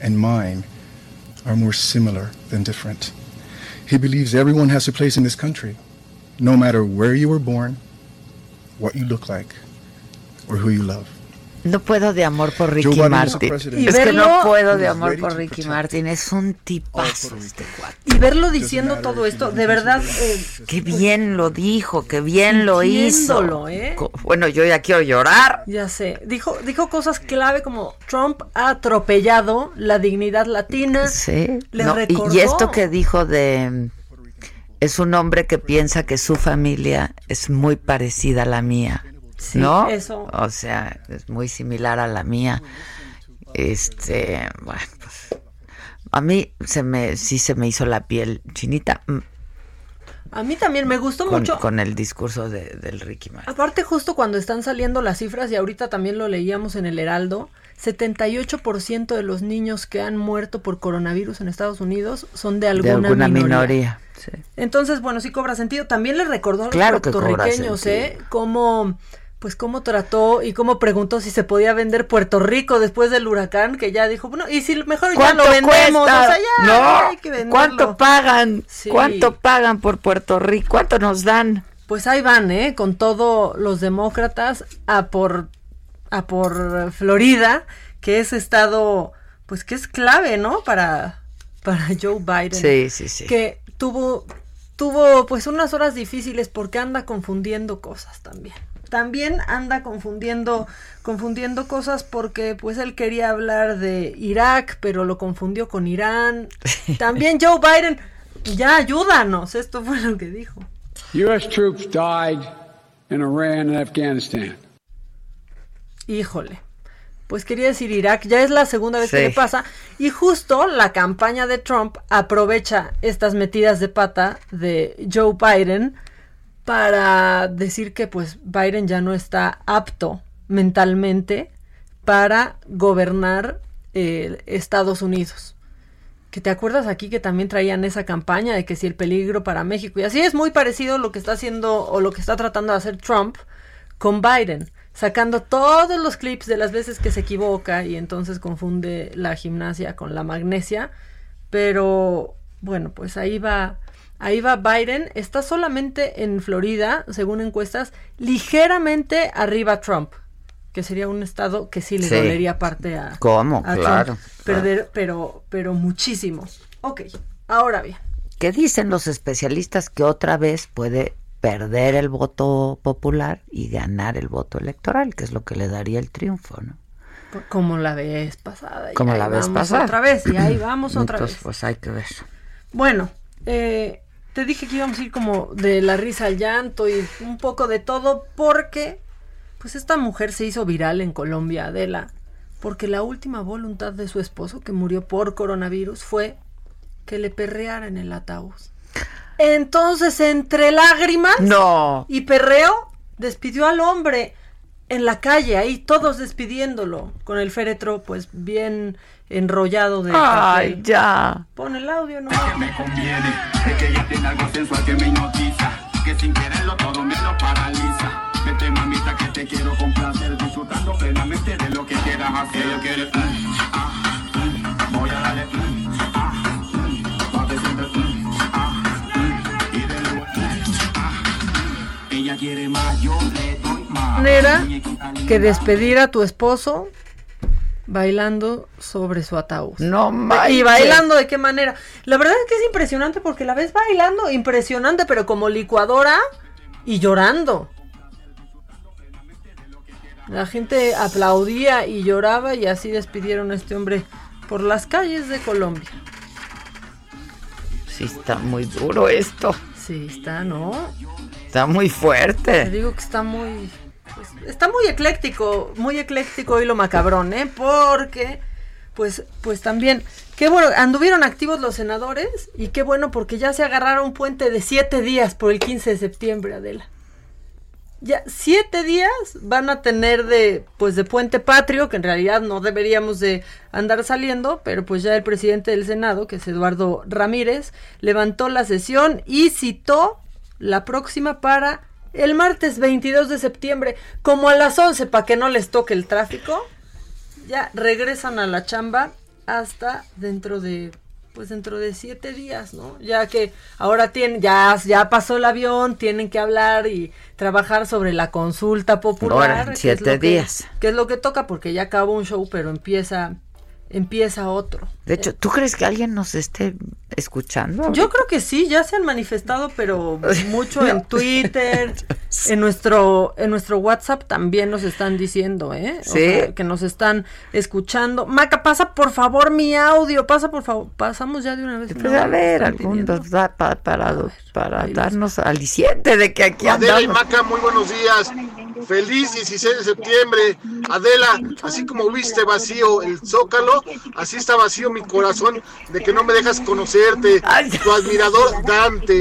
and mine are more similar than different. He believes everyone has a place in this country, no matter where you were born, what you look like, or who you love. No puedo de amor por Ricky Martin. Es que no puedo de amor por Ricky Martin. Es un tipazo este cuate. Y verlo diciendo todo esto, de verdad, eh, Qué bien lo dijo, qué bien lo hizo. ¿eh? Bueno, yo ya quiero llorar. ya sé, dijo, dijo cosas clave como Trump ha atropellado la dignidad latina. Sí. Le no, y- recordó. y, esto que dijo de es un hombre que piensa que su familia es muy parecida a la mía, Sí, ¿no? eso. O sea, es muy similar a la mía. Este, bueno, pues a mí se me sí se me hizo la piel chinita mm, A mí también me gustó con, mucho. con el discurso de, del Ricky Martin. Aparte, justo cuando están saliendo las cifras, y ahorita también lo leíamos en el Heraldo, 78% de los niños que han muerto por coronavirus en Estados Unidos son de alguna, de alguna minoría. minoría. sí. Entonces, bueno, sí cobra sentido. También le recordó a los Claro puertorriqueños. ¿eh? Cómo, pues cómo trató y cómo preguntó si se podía vender Puerto Rico después del huracán, que ya dijo, bueno, y si mejor ya ¿Cuánto lo vendemos, cuesta? o sea, ya no, hay que venderlo. ¿cuánto pagan? Sí. ¿Cuánto pagan por Puerto Rico? ¿Cuánto nos dan? Pues ahí van, ¿eh? Con todos los demócratas a por, a por Florida, que es estado, pues que es clave, ¿no? Para, para Joe Biden. Sí, sí, sí. Que tuvo, tuvo pues unas horas difíciles porque anda confundiendo cosas también. También anda confundiendo, confundiendo cosas porque pues él quería hablar de Irak, pero lo confundió con Irán. También Joe Biden, ya ayúdanos, esto fue lo que dijo. U.S. troops died in Iran and Afghanistan. Híjole. Pues quería decir Irak, ya es la segunda vez que le pasa. Y justo la campaña de Trump aprovecha estas metidas de pata de Joe Biden para decir que pues Biden ya no está apto mentalmente para gobernar eh, Estados Unidos. Que te acuerdas aquí que también traían esa campaña de que si el peligro para México. Y así es muy parecido lo que está haciendo o lo que está tratando de hacer Trump con Biden, sacando todos los clips de las veces que se equivoca y entonces confunde la gimnasia con la magnesia. Pero bueno, pues ahí va, ahí va Biden. Está solamente en Florida, según encuestas, ligeramente arriba Trump, que sería un estado que sí le Sí. dolería parte a, ¿Cómo? a Trump. Claro, Perder, pero, pero muchísimo. Ok, ahora bien. ¿Qué dicen los especialistas que otra vez puede perder el voto popular y ganar el voto electoral, que es lo que le daría el triunfo, ¿no? Como la vez pasada. Como la vez pasada. Otra vez, y ahí vamos otra Entonces, vez. pues hay que ver. Bueno, eh, te dije que íbamos a ir como de la risa al llanto y un poco de todo porque pues esta mujer se hizo viral en Colombia, Adela, porque la última voluntad de su esposo que murió por coronavirus fue que le perreara en el ataúd. Entonces, entre lágrimas No. y perreo, despidió al hombre en la calle, ahí todos despidiéndolo, con el féretro pues bien enrollado de Ay, papel. ya. Pon el audio nomás. me conviene Es que ella tiene algo sensual que me hipnotiza Que sin quererlo todo me lo paraliza. Vete mamita que te quiero complacer Disfrutando plenamente de lo que quieras hacer. Ella quiere mm, ah, mm, Voy a darle mm, ah, mm, pa' que siempre, mm, ah, mm, Y de nuevo mm, ah, mm. Ella quiere más, yo le doy más. Manera que despedir a tu esposo bailando sobre su ataúd. No Y manches. bailando de qué manera. La verdad es que es impresionante porque la ves bailando, impresionante, pero como licuadora y llorando. La gente aplaudía y lloraba y así despidieron a este hombre por las calles de Colombia. Sí, está muy duro esto. Sí, está, ¿no? Está muy Te fuerte. digo que está muy. Pues, está muy ecléctico, muy ecléctico y lo macabrón, ¿eh? Porque, pues, pues también. Qué bueno, anduvieron activos los senadores y qué bueno porque ya se agarraron un puente de siete días por el 15 de septiembre, Adela. Ya siete días van a tener de, pues, de puente patrio, que en realidad no deberíamos de andar saliendo, pero pues ya el presidente del Senado, que es Eduardo Ramírez, levantó la sesión y citó la próxima para el martes 22 de septiembre, como a las 11 para que no les toque el tráfico. Ya regresan a la chamba hasta dentro de pues dentro de siete días, ¿no? Ya que ahora tienen, ya, ya pasó el avión, tienen que hablar y trabajar sobre la consulta popular. Ahora, que siete que- días. Que es lo que toca, porque ya acabó un show, pero empieza, empieza otro. De hecho, ¿tú crees que alguien nos esté escuchando? Yo creo que sí, ya se han manifestado, pero mucho en Twitter, en nuestro, en nuestro WhatsApp también nos están diciendo, ¿eh? O Sí. sea, que nos están escuchando. Maca, pasa por favor mi audio, pasa por favor, pasamos ya de una vez. Pues No, a ver, algún da- pa- para, para darnos aliciente de que aquí Adela y. Maca, muy buenos días. Feliz 16 de septiembre. Adela, así como viste vacío el zócalo, así está vacío mi corazón de que no me dejas conocerte. Tu admirador Dante.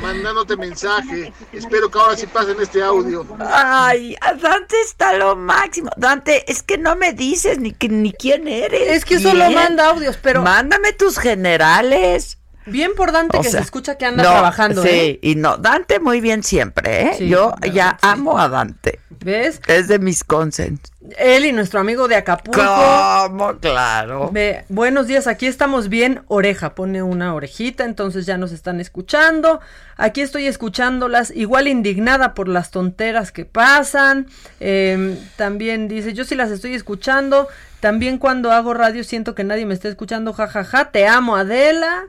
Mandándote mensaje. Espero que ahora sí pasen este audio. Ay, a Dante está lo máximo. Dante, es que no me dices ni, que- ni quién eres. Es que solo Bien. manda audios, pero. Mándame tus generales. Bien por Dante O que sea, se escucha que anda no, trabajando, Sí, ¿eh? y no, Dante muy bien siempre, ¿eh? Sí, Yo ya amo a Dante. ¿Ves? Es de mis consens. Él y nuestro amigo de Acapulco. ¿Cómo? Claro. Ve, buenos días, aquí estamos bien. Oreja, pone una orejita, entonces ya nos están escuchando. Aquí estoy escuchándolas, igual indignada por las tonteras que pasan. Em, también dice, yo sí las estoy escuchando. También cuando hago radio siento que nadie me está escuchando, jajaja. Te amo, Adela.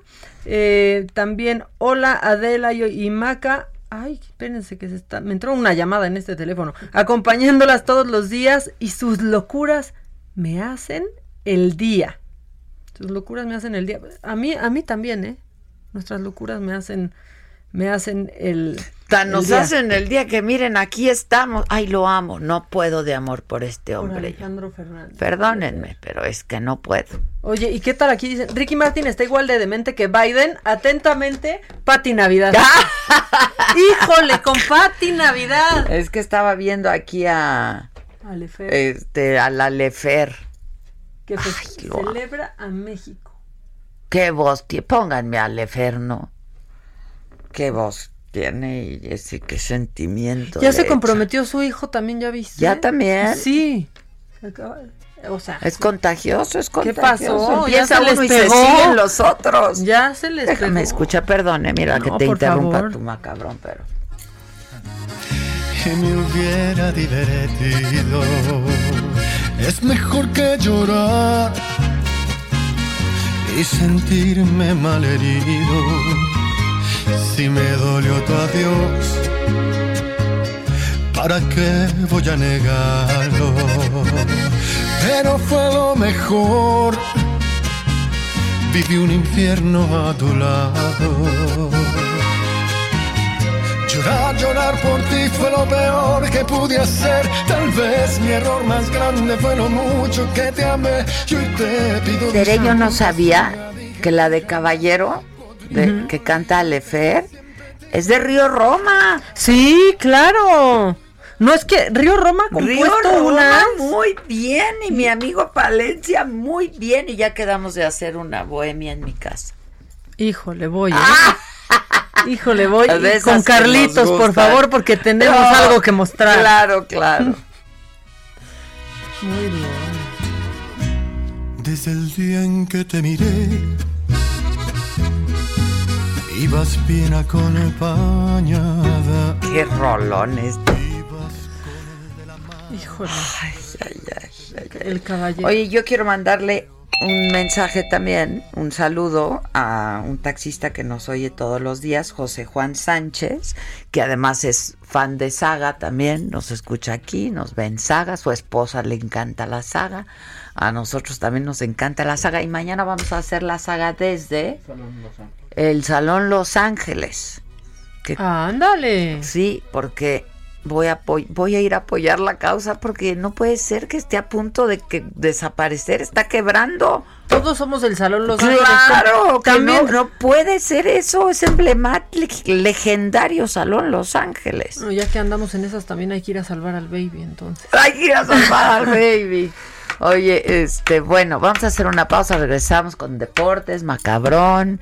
Eh, también, hola, Adela y, y Maca. Ay, espérense que se está. Me entró una llamada en este teléfono. Acompañándolas todos los días y sus locuras me hacen el día. Sus locuras me hacen el día. A mí, a mí también, ¿eh? Nuestras locuras me hacen, me hacen el. Tan el nos día. hacen el día que miren, aquí estamos. Ay, lo amo. No puedo de amor por este Por hombre. Alejandro Fernández. Perdónenme, pero es que no puedo. Oye, ¿y qué tal aquí dicen? Ricky Martin está igual de demente que Biden. Atentamente, Pati Navidad. Híjole, con Pati Navidad. Es que estaba viendo aquí a Alefer, este a la Lefer. que lo amo. celebra a México. Qué voz. Pónganme a Lefer, ¿no? Qué voz tiene y ese qué sentimiento. Ya se echa. comprometió su hijo también, ¿ya viste? ¿Ya también? Sí. Se O sea, Es contagioso, es ¿qué contagioso. pasó? Ya Empieza se les uno y pegó. se siguen los otros. Ya se les Déjame pegó. escucha, perdone, mira que No, te por interrumpa favor. tu macabrón, pero. y me hubiera divertido. Es mejor que llorar y sentirme malherido Si me dolió tu adiós, ¿para qué voy a negarlo? Pero fue lo mejor. Viví un infierno a tu lado. Llorar, llorar por ti fue lo peor que pude hacer. Tal vez mi error más grande fue lo mucho que te amé. Yo te pido. Tere, yo no sabía que la de Caballero, de, que canta Lefer, es de Río Roma. Sí, claro. No es que Río Roma Río compuesto Roma unas- muy bien y mi amigo Palencia muy bien y ya quedamos de hacer una bohemia en mi casa. Híjole, voy. ¿eh? Híjole, voy con Carlitos, por favor, porque tenemos No, algo que mostrar. Claro, claro. Muy bien. Desde el día en que te miré, ibas bien acompañada. Qué rolón este. Híjole. Ay, ay, ay, ay, ay. El caballero. Oye, yo quiero mandarle un mensaje también, un saludo a un taxista que nos oye todos los días, José Juan Sánchez, que además es fan de Saga también, nos escucha aquí, nos ve en Saga, su esposa le encanta la saga, a nosotros también nos encanta la saga y mañana vamos a hacer la saga desde el Salón Los Ángeles. Que, Ándale. Sí, porque voy a voy a ir a apoyar la causa porque no puede ser que esté a punto de que desaparecer, está quebrando. Todos somos del Salón Los claro, Ángeles. También. no, no puede ser eso, es emblemático, legendario Salón Los Ángeles. No, ya que andamos en esas, también hay que ir a salvar al baby, entonces. Hay que ir a salvar al baby. Oye, este, bueno, vamos a hacer una pausa, regresamos con deportes, macabrón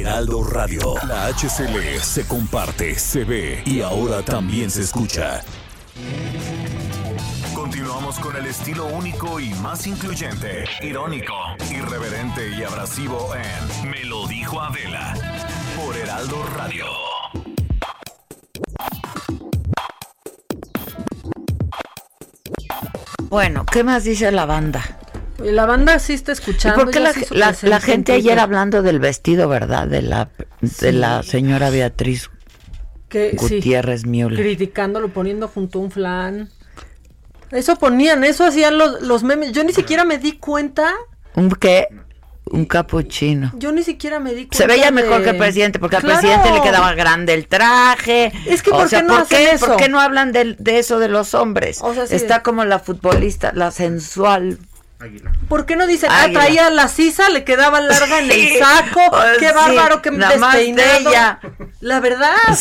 Heraldo Radio. La HCL se comparte, se ve y ahora también se escucha. Continuamos con el estilo único y más incluyente, irónico, irreverente y abrasivo en Me lo dijo Adela por Heraldo Radio. Bueno, ¿qué más dice la banda? Oye, La banda sí está ¿Y escuchando. por qué ya la, la- gente ayer hablando del vestido, verdad? De la, de Sí. la señora Beatriz que, sí, Gutiérrez Müller. criticándolo, poniendo junto a un flan. Eso ponían, eso hacían los, los memes. Yo ni siquiera me di cuenta, ¿Un qué? Un capuchino. yo ni siquiera me di cuenta. Se veía mejor de- que el presidente, porque al presidente le quedaba grande el traje. Es que, O ¿por sea, qué no ¿por hacen qué, eso? ¿Por qué no hablan del- de, eso de los hombres? O sea, sí. Está como la futbolista, la sensual. ¿Por qué no dicen, ah, traía la sisa, le quedaba larga en el saco? pues qué sí, bárbaro, más de despeinado. ella. La verdad.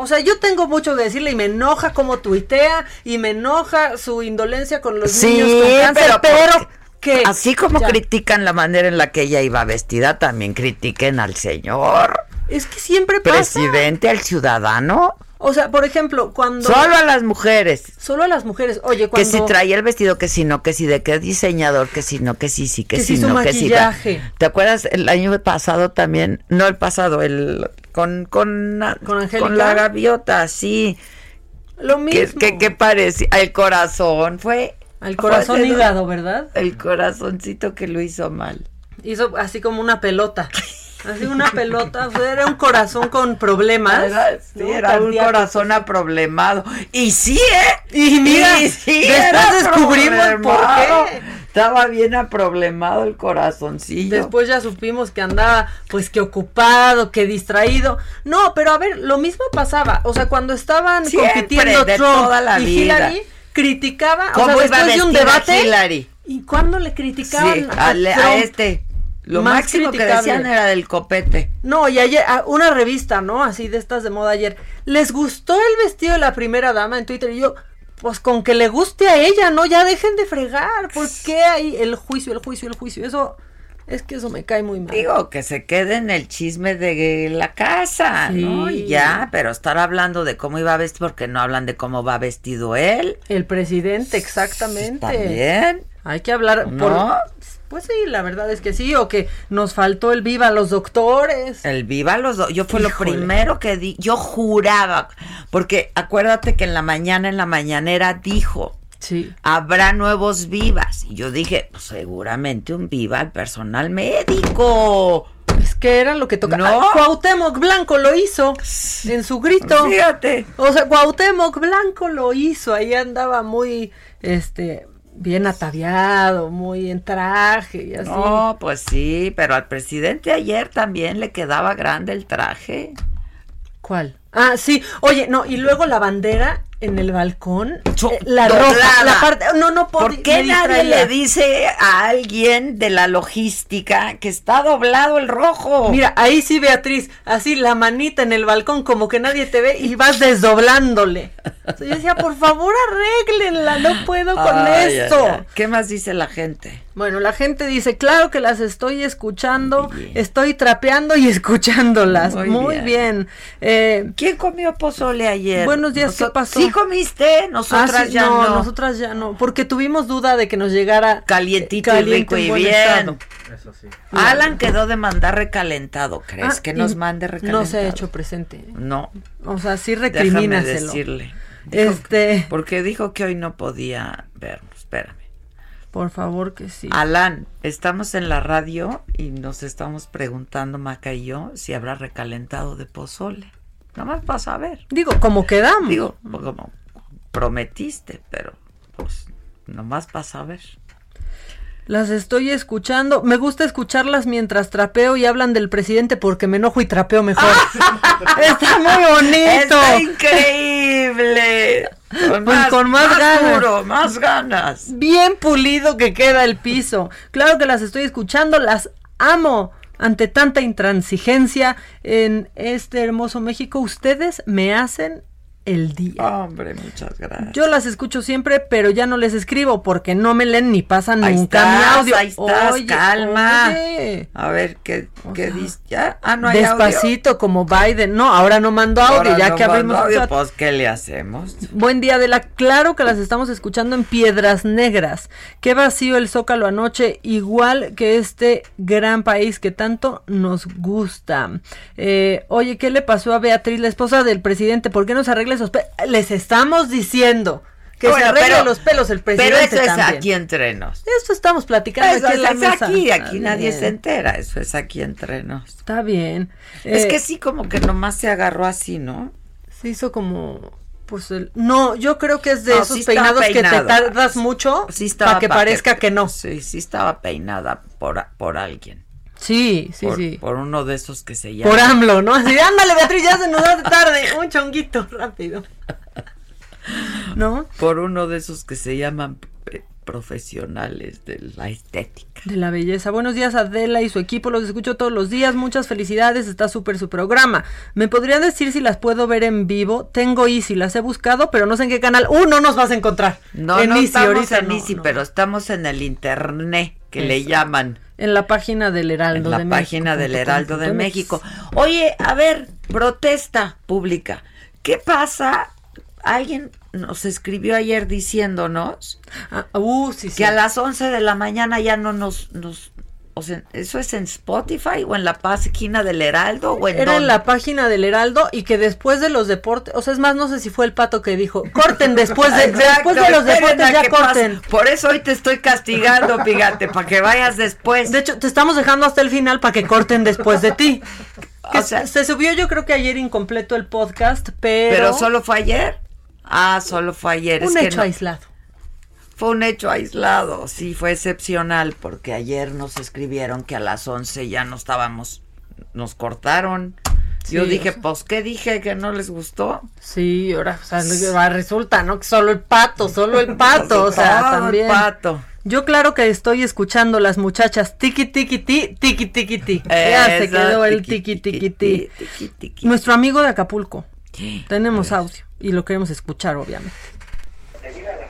O sea, yo tengo mucho que decirle y me enoja cómo tuitea y me enoja su indolencia con los Sí, niños con cáncer, pero, pero, ¿qué? así como Ya. critican la manera en la que ella iba vestida, también critiquen al señor Es que siempre pasa. presidente, al ciudadano. O sea, por ejemplo, cuando... Solo a las mujeres. Solo a las mujeres. Oye, Que cuando... si traía el vestido, que si no, que si de qué diseñador, que si no, que si sí, que, Que si si su no, que si. ¿Te acuerdas el año pasado también? No el pasado, el con con ¿Con Angélica? la gaviota, sí. Lo Que, mismo. que, que parecía el corazón fue Al corazón hígado, ¿verdad? El corazoncito que lo hizo mal. Hizo así como una pelota. Así una pelota. o sea, Era un corazón con problemas. Era, sí, ¿no? era un corazón aproblemado. Y sí, ¿eh? Y mira, Y sí, después descubrimos por qué. Estaba bien aproblemado el corazoncillo. Después ya supimos que andaba, pues que ocupado, que distraído. No, pero a ver, lo mismo pasaba. O sea, cuando estaban Siempre, compitiendo de Trump toda la y vida. Hillary, criticaba, o ¿Cómo sea, iba después de un debate. Hillary? ¿Y cuándo le criticaban Sí, a, este. Lo más máximo que criticable. decían era del copete. No, y ayer, a- una revista, ¿no? Así de estas de moda ayer. ¿Les gustó el vestido de la primera dama en Twitter? Y yo, pues con que le guste a ella, ¿no? Ya dejen de fregar. ¿Por qué hay el juicio, el juicio, el juicio? Eso, es que eso me cae muy mal. Digo, que se quede en el chisme de la casa, ¿no? Y ya, pero estar hablando de cómo iba vestido, porque no hablan de cómo va vestido él. El presidente, exactamente. También. Hay que hablar ¿No? por... Pues sí, la verdad es que sí, o que nos faltó el viva a los doctores. El viva los dos. Yo fue Híjole. lo primero que di. Yo juraba, porque acuérdate que en la mañana, en la mañanera dijo. Sí. Habrá nuevos vivas. Y yo dije, pues seguramente un viva al personal médico. Es que era lo que tocaba. No. Ah, Cuauhtémoc Blanco lo hizo en su grito. Fíjate. O sea, Cuauhtémoc Blanco lo hizo. Ahí andaba muy, este, bien ataviado, muy en traje y así. No, pues sí, pero al presidente ayer también le quedaba grande el traje. ¿Cuál? Ah, sí. Oye, no, y luego la bandera en el balcón, eh, la roja, la parte, no, no, ¿Por qué nadie le dice a alguien de la logística que está doblado el rojo? Mira, ahí sí, Beatriz, así la manita en el balcón, como que nadie te ve y vas desdoblándole. Yo decía, por favor, arréglenla, no puedo con Ay, esto. ay, ay. ¿Qué más dice la gente? Bueno, la gente dice, claro que las estoy escuchando, estoy trapeando y escuchándolas. Muy Muy, bien. bien. Eh, ¿Quién comió pozole ayer? Buenos días, ¿qué pasó? ¿Sí comiste? Nosotras ah, sí, ya no. Nosotras ya no, porque tuvimos duda de que nos llegara Calientito caliente, y rico y bien. estado. Eso sí. Alan quedó de mandar recalentado. ¿Crees Ah, que nos mande recalentado? No se ha hecho presente. No. O sea, sí Déjame recrimínaselo. decirle. Dijo Este, Porque dijo que hoy no podía vernos. Espérame. por favor que sí. Alan, estamos en la radio y nos estamos preguntando, Maca y yo, si habrá recalentado de pozole. Nomás para saber. Digo, como quedamos. Digo, como prometiste, pero pues nomás para saber. Las estoy escuchando. Me gusta escucharlas mientras trapeo y hablan del presidente porque me enojo y trapeo mejor. Está muy bonito. Está increíble. Con Pues más, con más ganas. duro, más ganas. Bien pulido que queda el piso. Claro que las estoy escuchando, las amo. Ante tanta intransigencia en este hermoso México, ustedes me hacen el día. Hombre, muchas gracias. Yo las escucho siempre, pero ya no les escribo porque no me leen ni pasan Ahí nunca estás, mi audio. ahí estás, Oye, calma. oye. A ver, ¿qué, qué dice? ¿Ya? Ah, no hay audio. Despacito como Biden. No, ahora no mando audio, Ahora ya no que abrimos audio, chat. Pues, ¿qué le hacemos? Buen día, Adela. Claro que las estamos escuchando en Piedras Negras. Qué vacío el Zócalo anoche, igual que este gran país que tanto nos gusta. Eh, oye, ¿qué le pasó a Beatriz, la esposa del presidente? ¿Por qué no se arregla esos pelos? Les estamos diciendo que Bueno, se arregle pero- los pelos el Pero presidente eso es también. aquí entre nos. Esto estamos platicando Eso aquí en la es mesa. aquí, aquí Está nadie bien. se entera, eso es aquí entre nos. Está bien. Es Eh, que sí, como que nomás se agarró así, ¿no? Se hizo como. Pues el, no, yo creo que es de No, esos sí peinados que te peinada. tardas mucho Sí para que pa' parezca que no. Sí, sí estaba peinada por, por alguien. Sí, sí, por, sí. Por uno de esos que se llama. Por AMLO, ¿no? Así, ándale, Beatriz, ya se nos hace tarde. Un chonguito rápido. ¿No? Por uno de esos que se llaman eh, profesionales de la estética. De la belleza. Buenos días, Adela y su equipo. Los escucho todos los días. Muchas felicidades. Está súper su programa. ¿Me podrían decir si las puedo ver en vivo? Tengo Easy, las he buscado, pero no sé en qué canal. ¡Uh, no nos vas a encontrar! No, en no Easy, estamos ahorita en no, Easy, no. pero estamos en el internet, que le llaman. En la página del Heraldo en la de página México del Heraldo de. México. Oye, a ver, protesta pública. ¿Qué pasa? Alguien nos escribió ayer diciéndonos Ah, uh, sí, sí. que a las 11 de la mañana ya no nos... nos o sea, ¿eso es en Spotify o en la página del Heraldo o en Era en la página del Heraldo y que después de los deportes, o sea, es más, no sé si fue el pato que dijo, corten después de, Exacto, después de los deportes ya pase. corten. Por eso hoy te estoy castigando, fíjate, para que vayas después. De hecho, te estamos dejando hasta el final para que corten después de ti. Que O sea- se subió yo creo que ayer incompleto el podcast, pero, Pero solo fue ayer. Ah, solo fue ayer. un es que hecho no- aislado. Fue un hecho aislado, sí, fue excepcional, porque ayer nos escribieron que a las 11 ya no estábamos, nos cortaron. Yo dije, o sea- pues, ¿qué dije que no les gustó? Sí, ahora o sea, resulta, ¿no? Que solo el pato, solo el pato, o sea, Todo el también. pato. Yo claro que estoy escuchando las muchachas tiki tiki ti, tiki tiki ti. Ya se quedó el tiki tiki ti. Nuestro amigo de Acapulco. Tenemos audio y lo queremos escuchar, obviamente.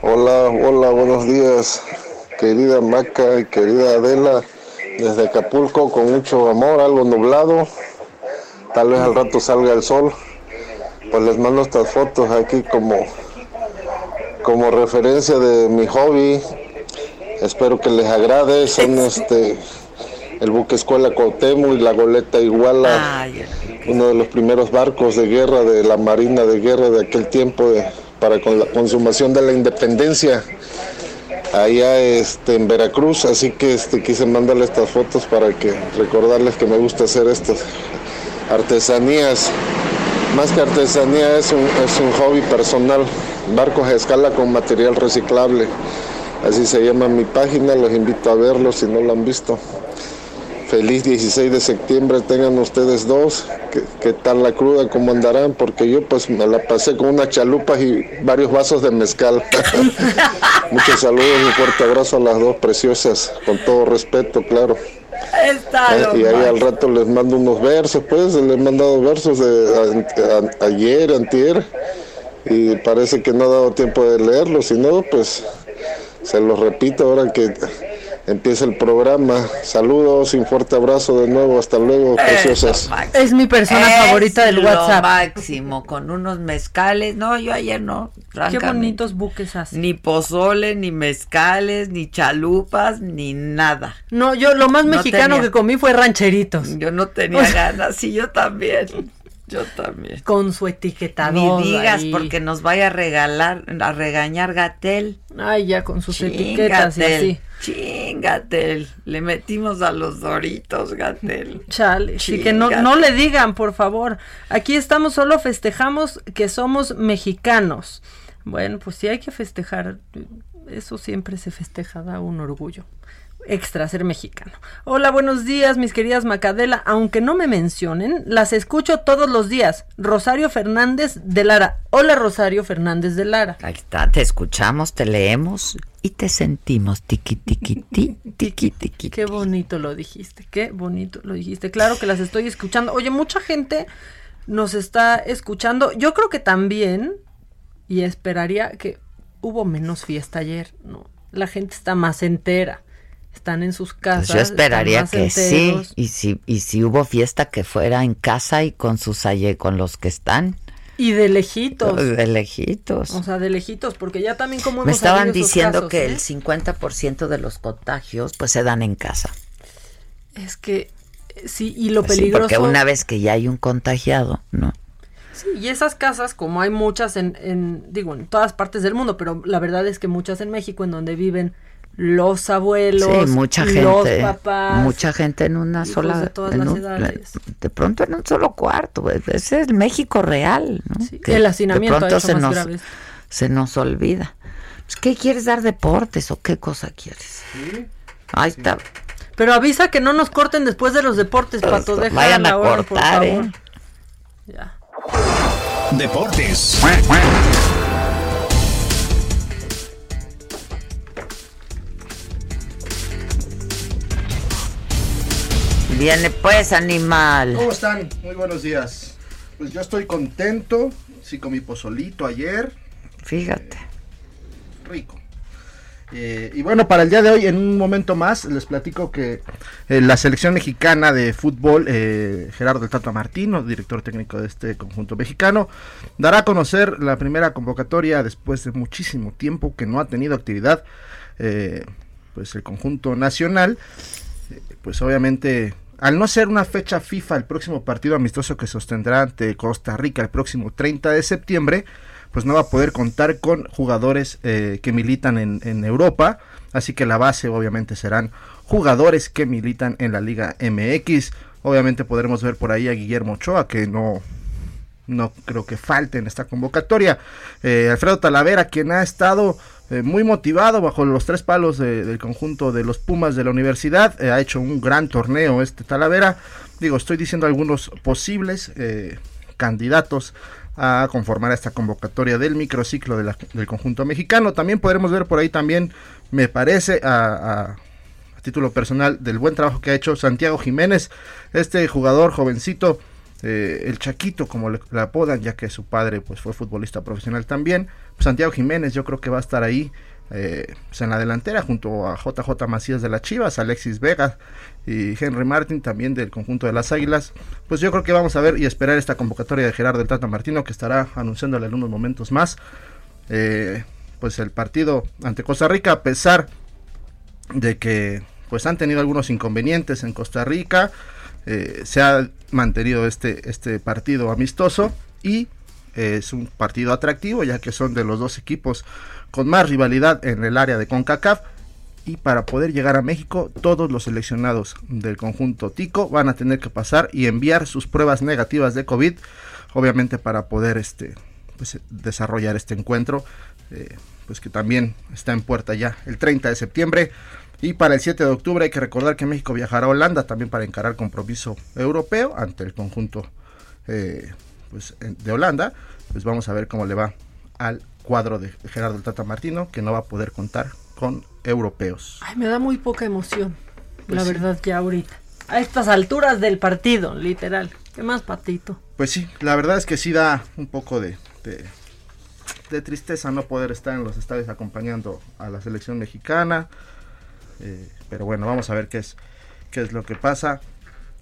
Hola, hola, buenos días, querida Maca y querida Adela, desde Acapulco con mucho amor, algo nublado, tal vez al rato salga el sol, pues les mando estas fotos aquí como, como referencia de mi hobby, espero que les agrade, son este, el buque escuela Cuauhtémoc y la goleta Iguala, uno de los primeros barcos de guerra de la Marina de Guerra de aquel tiempo de- para con la consumación de la independencia allá este, en Veracruz, así que este, quise mandarle estas fotos para que recordarles que me gusta hacer estas artesanías. Más que artesanía es un, es un hobby personal, barcos a escala con material reciclable. Así se llama mi página, los invito a verlo si no lo han visto. Feliz 16 de septiembre tengan ustedes dos. ¿Qué, qué tal la cruda? ¿Cómo andarán? Porque yo pues me la pasé con unas chalupas y varios vasos de mezcal. Muchos saludos y un fuerte abrazo a las dos preciosas, con todo respeto, claro. Está Eh, y ahí al rato les mando unos versos, pues les he mandado versos de a- a- ayer, antier, y parece que no ha dado tiempo de leerlos, si no, pues se los repito ahora que empieza el programa. Saludos y un fuerte abrazo de nuevo, hasta luego, preciosas. Es mi persona Es favorita del lo WhatsApp. máximo, con unos mezcales. No, yo ayer no. Qué bonitos buques hace. Ni pozole, ni mezcales, ni chalupas, ni nada. No, yo lo más No mexicano tenía. que comí fue rancheritos. Yo no tenía ganas, sí, yo también. Yo también. Con su etiquetador. Ni digas ahí. porque nos vaya a regalar, a regañar Gatel. Ay, ya con sus etiquetas y así. Chingatel. Le metimos a los doritos, Gatel. Chale, sí que no, no le digan, por favor. Aquí estamos, solo festejamos que somos mexicanos. Bueno, pues sí hay que festejar. Eso siempre se festeja, da un orgullo. Extra ser mexicano. Hola, buenos días, mis queridas Macadela. Aunque no me mencionen, las escucho todos los días. Rosario Fernández de Lara. Hola, Rosario Fernández de Lara. Ahí está, te escuchamos, te leemos y te sentimos. Tiqui, tiqui, ti, tiqui, tiqui. Qué bonito lo dijiste, qué bonito lo dijiste. Claro que las estoy escuchando. Oye, mucha gente nos está escuchando. Yo creo que también, y esperaría que hubo menos fiesta ayer, ¿no? La gente está más entera. Están en sus casas. Pues yo esperaría que sí. Y si, y si hubo fiesta, que fuera en casa y con sus aye- con los que están. Y de lejitos. De lejitos. O sea, de lejitos, porque ya también como Me hemos estaban diciendo casos, que ¿eh? el 50% de los contagios pues se dan en casa. Es que eh, sí, y lo Pues sí, peligroso. porque una vez que ya hay un contagiado, ¿no? Sí, y esas casas, como hay muchas en, en, digo, en todas partes del mundo, pero la verdad es que muchas en México, en donde viven los abuelos, sí, mucha los gente, papás, mucha gente en una sola, de todas en las un- edades. de pronto en un solo cuarto, pues, ese es México real, ¿no? Que el hacinamiento de ha pronto hecho se más nos, se nos olvida. Pues, ¿Qué quieres dar deportes o qué cosa quieres? Ahí está. Pero avisa que no nos corten después de los deportes, Pato, deja Vayan a la hora, por cortar, favor. ¿eh? Ya. Deportes. Viene pues, animal. ¿Cómo están? Muy buenos días. Pues yo estoy contento. Sí, con mi pozolito ayer. Fíjate. Rico. Eh, y bueno, para el día de hoy, en un momento más, les platico que eh, la selección mexicana de fútbol, eh, Gerardo del Tata Martino, director técnico de este conjunto mexicano, dará a conocer la primera convocatoria después de muchísimo tiempo que no ha tenido actividad, eh, pues el conjunto nacional, eh, pues obviamente al no ser una fecha FIFA el próximo partido amistoso que sostendrá ante Costa Rica el próximo 30 de septiembre, pues no va a poder contar con jugadores eh, que militan en, en Europa, así que la base obviamente serán jugadores que militan en la Liga MX. Obviamente podremos ver por ahí a Guillermo Ochoa, que no, no creo que falte en esta convocatoria. Eh, Alfredo Talavera, quien ha estado eh, muy motivado bajo los tres palos de- del conjunto de los Pumas de la universidad, eh, ha hecho un gran torneo este Talavera. Digo, estoy diciendo algunos posibles eh, candidatos a conformar esta convocatoria del microciclo de la- del conjunto mexicano. También podremos ver por ahí también, me parece, a título personal, del buen trabajo que ha hecho Santiago Jiménez, este jugador jovencito, eh, el Chaquito, como le, le apodan, ya que su padre pues fue futbolista profesional también. Santiago Jiménez yo creo que va a estar ahí eh, pues, en la delantera junto a JJ Macías de las Chivas, Alexis Vega y Henry Martin también del conjunto de las Águilas. Pues yo creo que vamos a ver y esperar esta convocatoria de Gerardo del Tata Martino que estará anunciándole en unos momentos más. Eh, pues el partido ante Costa Rica, a pesar de que pues han tenido algunos inconvenientes en Costa Rica, eh, se ha mantenido este, este partido amistoso y es un partido atractivo ya que son de los dos equipos con más rivalidad en el área de CONCACAF. Y para poder llegar a México todos los seleccionados del conjunto Tico van a tener que pasar y enviar sus pruebas negativas de COVID obviamente para poder este pues, desarrollar este encuentro eh, pues que también está en puerta ya el 30 de septiembre. Y para el 7 de octubre hay que recordar que México viajará a Holanda también para encarar compromiso europeo ante el conjunto eh, pues, en- de Holanda. Pues vamos a ver cómo le va al cuadro de Gerardo el Tata Martino, que no va a poder contar con europeos. Ay, me da muy poca emoción, Pues la sí. verdad, ya ahorita. A estas alturas del partido, literal. ¿Qué más, Patito? Pues sí, la verdad es que sí da un poco de, de, de tristeza no poder estar en los estadios acompañando a la selección mexicana. Eh, pero bueno, vamos a ver qué es, qué es lo que pasa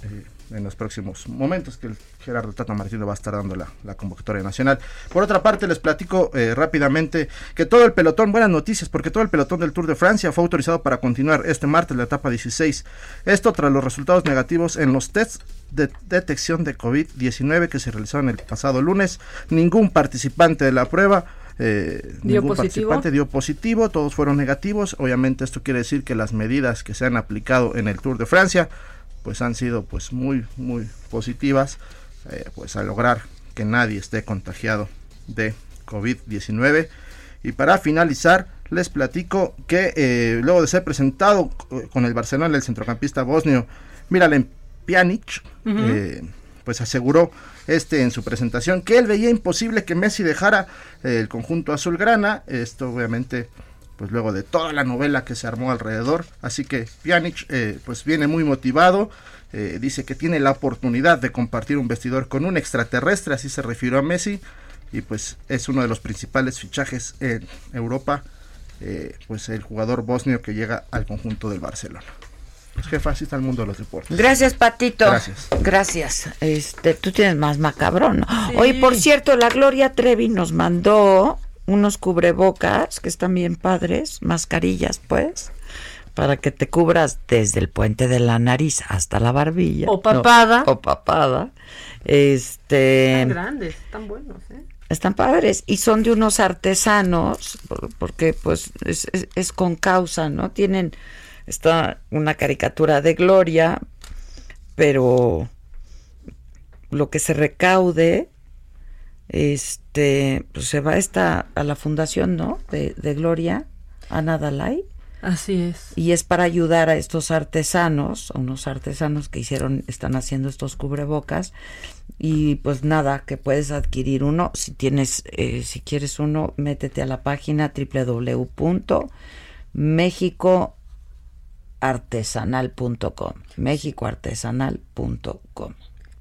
eh, en los próximos momentos que el Gerardo Tata Martino va a estar dando la, la convocatoria nacional. Por otra parte, les platico eh, rápidamente que todo el pelotón, buenas noticias, porque todo el pelotón del Tour de Francia fue autorizado para continuar este martes la etapa 16. Esto tras los resultados negativos en los tests de detección de COVID-19 que se realizaron el pasado lunes. Ningún participante de la prueba eh, ¿Dio ningún positivo? participante dio positivo, todos fueron negativos. Obviamente esto quiere decir que las medidas que se han aplicado en el Tour de Francia pues han sido pues muy muy positivas eh, pues a lograr que nadie esté contagiado de COVID-19 y para finalizar les platico que eh, luego de ser presentado eh, con el Barcelona el centrocampista bosnio Miralem Pjanic eh, pues aseguró este en su presentación que él veía imposible que Messi dejara el conjunto azulgrana. Esto obviamente pues luego de toda la novela que se armó alrededor. Así que Pjanic eh, pues viene muy motivado. eh, dice que tiene la oportunidad de compartir un vestidor con un extraterrestre, así se refirió a Messi. Y pues es uno de los principales fichajes en Europa. eh, pues el jugador bosnio que llega al conjunto del Barcelona. Pues jefa, así está el mundo de los deportes. Gracias, Patito. Gracias. Gracias. Este, tú tienes más macabrón. ¿no? Sí. Oye, por cierto, la Gloria Trevi nos mandó unos cubrebocas que están bien padres, mascarillas, pues, para que te cubras desde el puente de la nariz hasta la barbilla. O papada. No, o papada. Este. Están grandes, están buenos, ¿eh? Están padres y son de unos artesanos, por- porque pues es, es- es con causa, ¿no? Tienen está una caricatura de Gloria, pero lo que se recaude, este, pues se va a esta, a la fundación, ¿no? De, de Gloria, Ana Dalai. Así es. Y es para ayudar a estos artesanos, a unos artesanos que hicieron, están haciendo estos cubrebocas. Y pues nada, que puedes adquirir uno. Si tienes, eh, si quieres uno, métete a la página www.mexicoartesanal.com. Mexicoartesanal.com.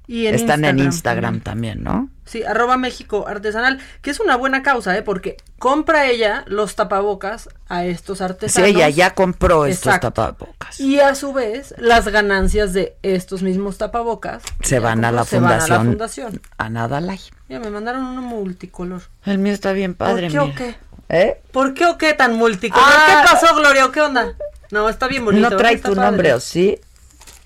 Y en Están en Instagram también, ¿no? Sí, arroba México Artesanal, que es una buena causa, ¿eh? Porque compra ella los tapabocas a estos Sí, artesanos. ella ya compró estos tapabocas. Y a su vez, las ganancias de estos mismos tapabocas Se van a la se van a la fundación. fundación. Ana Dalai. Ya me mandaron uno multicolor. El mío está bien padre, ¿Por qué o mira. qué? ¿Eh? ¿Por qué o qué tan multicolor? Ah. ¿Qué pasó, Gloria? ¿O qué onda? No, está bien bonito. No trae tu padre. nombre, ¿o sí?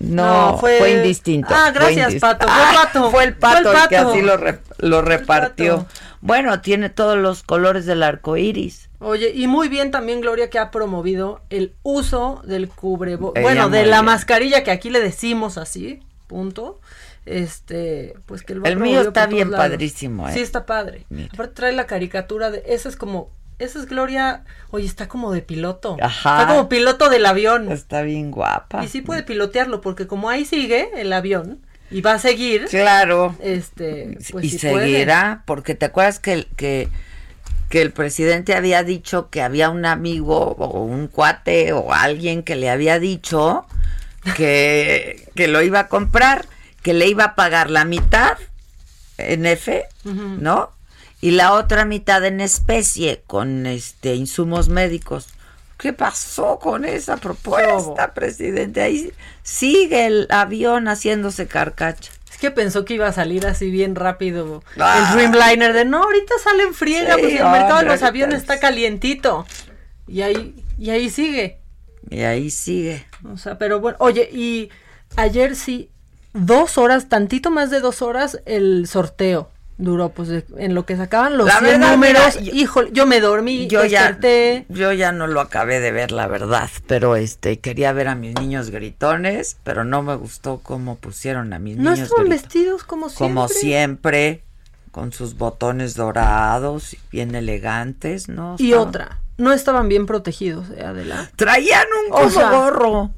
No, No, fue, fue- indistinto. Ah, fue gracias, Pato, fue Ah, Pato, Fue el fue pato, el el que Pato. así lo, re- lo repartió. Bueno, tiene todos los colores del arco iris. Oye, y muy bien también Gloria que ha promovido el uso del cubrebo, Ella bueno, de la bien. mascarilla que aquí le decimos así, punto. Este, pues que lo ha El mío está bien lados. padrísimo, ¿eh? Sí, está padre. Mira. Aparte trae la caricatura de esa es como esa es Gloria, oye, está como de piloto. Ajá. Está como piloto del avión. Está bien guapa. Y sí puede pilotearlo porque como ahí sigue el avión, y va a seguir. Claro. Este, pues y sí puede. seguirá, porque te acuerdas que, el- que, que el presidente había dicho que había un amigo o un cuate o alguien que le había dicho que, que lo iba a comprar, que le iba a pagar la mitad en F. ¿no? Y la otra mitad en especie con este insumos médicos. ¿Qué pasó con esa propuesta, presidente? Ahí sigue el avión haciéndose carcacha. Es que pensó que iba a salir así bien rápido Ah. el Dreamliner de no, ahorita sale en friega, Sí, porque el mercado de los aviones es- está calientito. Y ahí, y ahí sigue. Y ahí sigue. O sea, pero bueno, oye, y ayer sí, dos horas, tantito más de dos horas, el sorteo duró, pues de- en lo que sacaban los La 100 verdad, números. mira, yo- híjole, yo me dormí, yo ya, yo ya no lo acabé de ver, la verdad, pero este quería ver a mis niños gritones, pero no me gustó cómo pusieron a mis No niños estaban gritones. vestidos como siempre. Como siempre, con sus botones dorados, bien elegantes, ¿no? Y Estaban- otra, no estaban bien protegidos, eh, Adela. Traían un O como sea- gorro.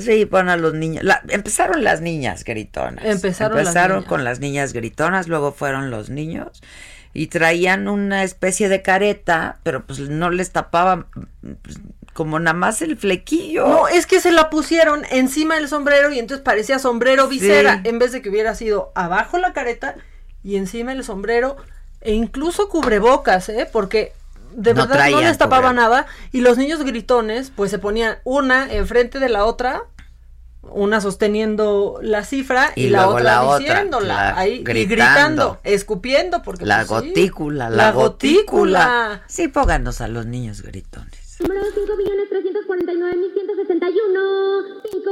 Sí, bueno, a los niños. la- empezaron las niñas gritonas. Empezaron las Empezaron niñas. con las niñas gritonas, luego fueron los niños. Y traían una especie de careta, pero pues no les tapaban pues, como nada más el flequillo. No, es que se la pusieron encima del sombrero y entonces parecía sombrero visera, en vez de que hubiera sido abajo la careta y encima el sombrero e incluso cubrebocas, ¿eh? Porque de No verdad no les tapaba nada y los niños gritones pues se ponían una enfrente de la otra, una sosteniendo la cifra y, Y la otra la otra, diciéndola la- ahí y gritando. gritando, escupiendo porque La pues, sí. gotícula, la, la gotícula. gotícula. Sí, pónganos a los niños gritones. Número 5.349.161. 5,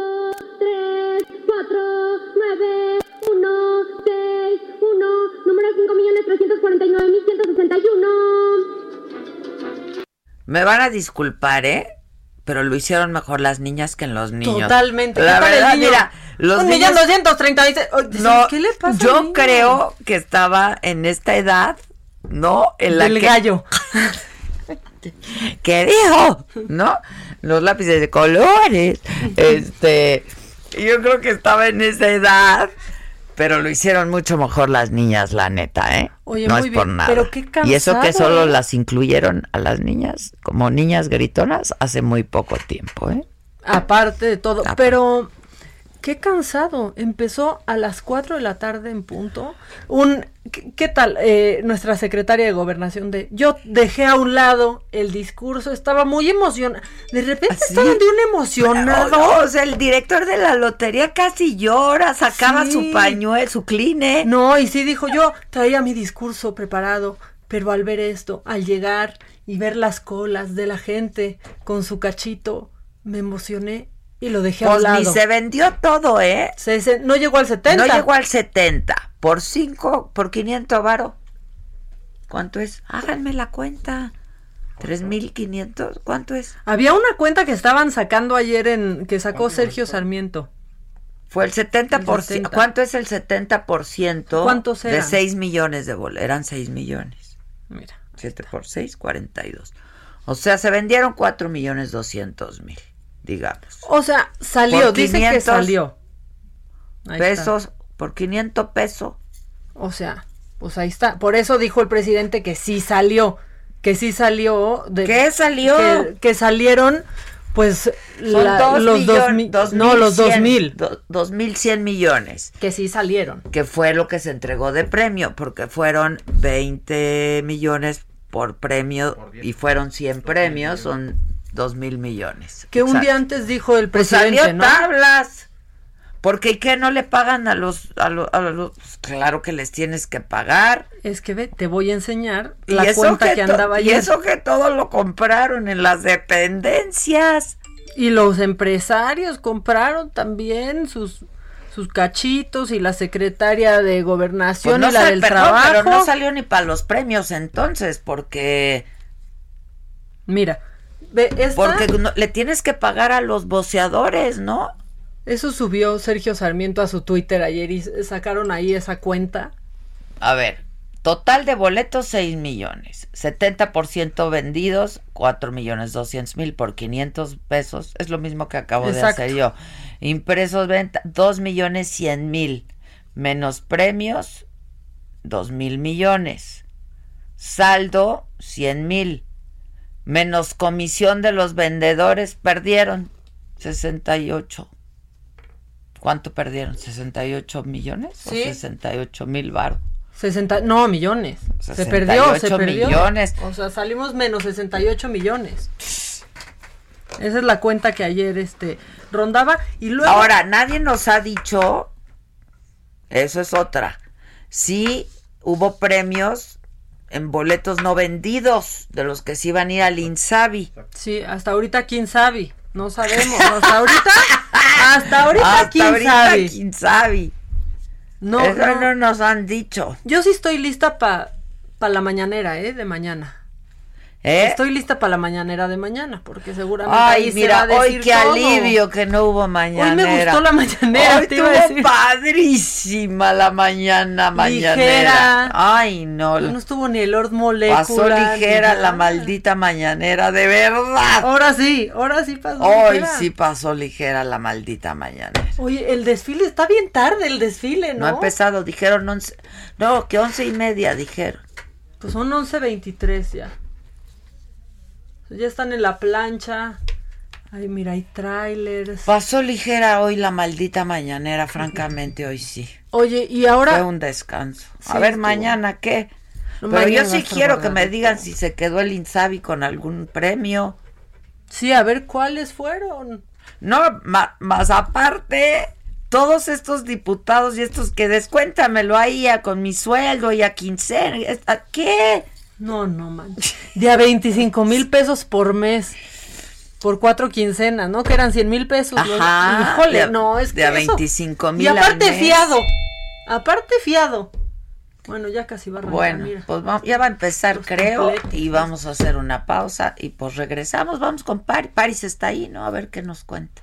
3, 4, 9, 1, 6, 1. Número 5.349.161. Me van a disculpar, ¿eh? Pero lo hicieron mejor las niñas que en los niños. Totalmente. La ¿Qué tal el verdad, mira, los Un niños... millón doscientos treinta y seis. Oye, dicen, No, ¿Qué le pasa yo niño? creo que estaba en esta edad, ¿no? En la Del que, gallo. ¿Qué dijo? ¿No? Los lápices de colores. Este, yo creo que estaba en esa edad, pero lo hicieron mucho mejor las niñas, la neta, ¿eh? Oye, no muy es por bien, nada. pero qué y eso que cansado, solo ¿eh? las incluyeron a las niñas como niñas gritonas hace muy poco tiempo, ¿eh? Aparte de todo. Pero qué cansado. Empezó a las 4 de la tarde en punto. Un ¿qué, qué tal eh, nuestra secretaria de gobernación de yo dejé a un lado el discurso, estaba muy emocionada. De repente estaban de un emocionado. No, o sea, el director de la lotería casi llora, sacaba Sí. su pañuelo, su cline. No, y sí dijo yo, traía mi discurso preparado, pero al ver esto, al llegar y ver las colas de la gente con su cachito, me emocioné y lo dejé a Pues un ni lado. se vendió todo, ¿eh? Se- se- no llegó al 70. No llegó al 70. Por 5, por 500 varo. ¿Cuánto es? Háganme la cuenta. 3.500. ¿Cuánto es? Había una cuenta que estaban sacando ayer en que sacó Sergio Sarmiento. Fue el 70%. El 70. ¿Cuánto es el 70%? ¿Cuántos De eran? 6 millones de boletos. Eran 6 millones. Mira. 7 por 6, 42. O sea, se vendieron 4 millones 200 mil, digamos. O sea, salió, Por dice que 500 salió. Ahí está. pesos, por 500 pesos. O sea, pues ahí está. Por eso dijo el presidente que sí salió. Que sí salió. De, ¿Qué salió? Que, que salieron, pues, Son la- dos los dos mil. dos no, los dos 1100, mil. do- 2.100 millones. Que sí salieron. Que fue lo que se entregó de premio, porque fueron 20 millones por premio y fueron 100 premios, son 2 mil millones. Que un día antes dijo el Pues presidente, salió ¿no? tablas. Porque ¿y qué no le pagan a los, a los, a los- pues, claro que les tienes que pagar. Es que ve, te voy a enseñar Y la cuenta que, andaba Y ayer. eso que todo lo compraron en las dependencias. Y los empresarios compraron también sus sus cachitos y la secretaria de Pues gobernación no y la del perdón, trabajo. pero no salió ni para los premios entonces, porque Mira, esta- porque no- le tienes que pagar a los boceadores, ¿no? eso subió Sergio Sarmiento a su Twitter ayer y sacaron ahí esa cuenta. A ver, Total de boletos 6 millones, 70% vendidos 4 millones 200 mil por 500 pesos, es lo mismo que acabo de hacer yo. Impresos venta 2 millones 100 mil, menos premios 2 mil millones, saldo 100 mil, menos comisión de los vendedores perdieron 68. ¿Cuánto perdieron? ¿68 millones? Sí. ¿O 68 mil baros? 60, no, millones. Se perdió, se 68 perdió. millones. O sea, salimos menos 68 millones. Esa es la cuenta que ayer este rondaba y luego Ahora, nadie nos ha dicho, eso es otra, si hubo premios en boletos no vendidos de los que se iban a ir al Insabi. Sí, hasta ahorita quién sabe, no sabemos. Hasta ahorita, hasta ahorita Hasta quién ahorita sabe. quién sabe. No, Eso no. no nos han dicho. Yo sí estoy lista para la mañanera, ¿eh? De mañana. ¿Eh? Estoy lista para la mañanera de mañana, porque seguramente Ay, ahí mira, se va a hoy decir qué todo. alivio que no hubo mañanera. gustó la mañanera, Hoy te iba a decir. padrísima la mañana mañanera. Ligera. Ay, no. No estuvo ni el Lord Molecula. Pasó ligera la maldita mañanera, de verdad. Ahora sí, ahora sí pasó Hoy ligera. sí pasó ligera la maldita mañanera. Oye, el desfile está bien tarde, el desfile, ¿no? No ha empezado, dijeron once, no, que once y media dijeron. Pues son 11.23 ya. Ya están en la plancha. Ay, mira, hay trailers. Pasó ligera hoy la maldita mañanera, francamente, hoy sí. Oye, y ahora... Fue un descanso. A ver, estuvo. mañana qué. No, Pero yo mañana sí quiero que me digan si se quedó el Insabi con algún premio. Sí, a ver cuáles fueron. No, ma- más aparte, todos estos diputados y estos que descuéntamelo ahí a con mi sueldo y a quincena. ¿a ¿Qué? No, no manches. De a 25 mil pesos por mes. Por cuatro quincenas, ¿no? Que eran 100 mil pesos. ¿no? Ajá, Híjole, de a- no, es que de a eso- 25 mil Y al aparte mes. fiado. Aparte fiado. Bueno, ya casi va a arrancar, Bueno, mira. pues vamos, ya va a empezar, creo, completos, y vamos a hacer una pausa y pues regresamos, vamos con Pari. Paris está ahí, ¿no? A ver qué nos cuenta.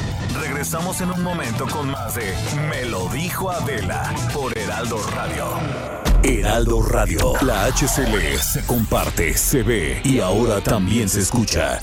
Regresamos en un momento con más de Me lo dijo Adela por Heraldo Radio. Heraldo Radio. La HCL se comparte, se ve y ahora también se escucha.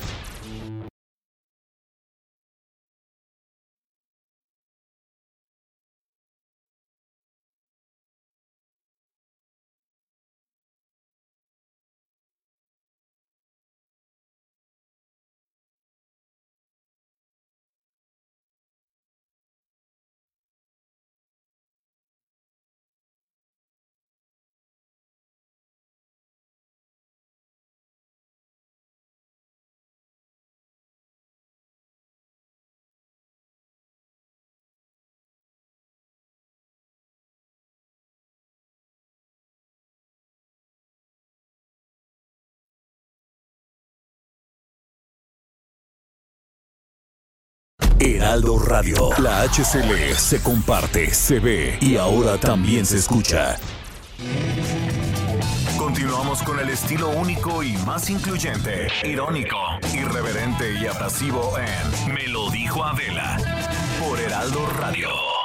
Heraldo Radio. La HCL se comparte, se ve y ahora también se escucha. Continuamos con el estilo único y más incluyente, irónico, irreverente y abrasivo en Me lo dijo Adela por Heraldo Radio.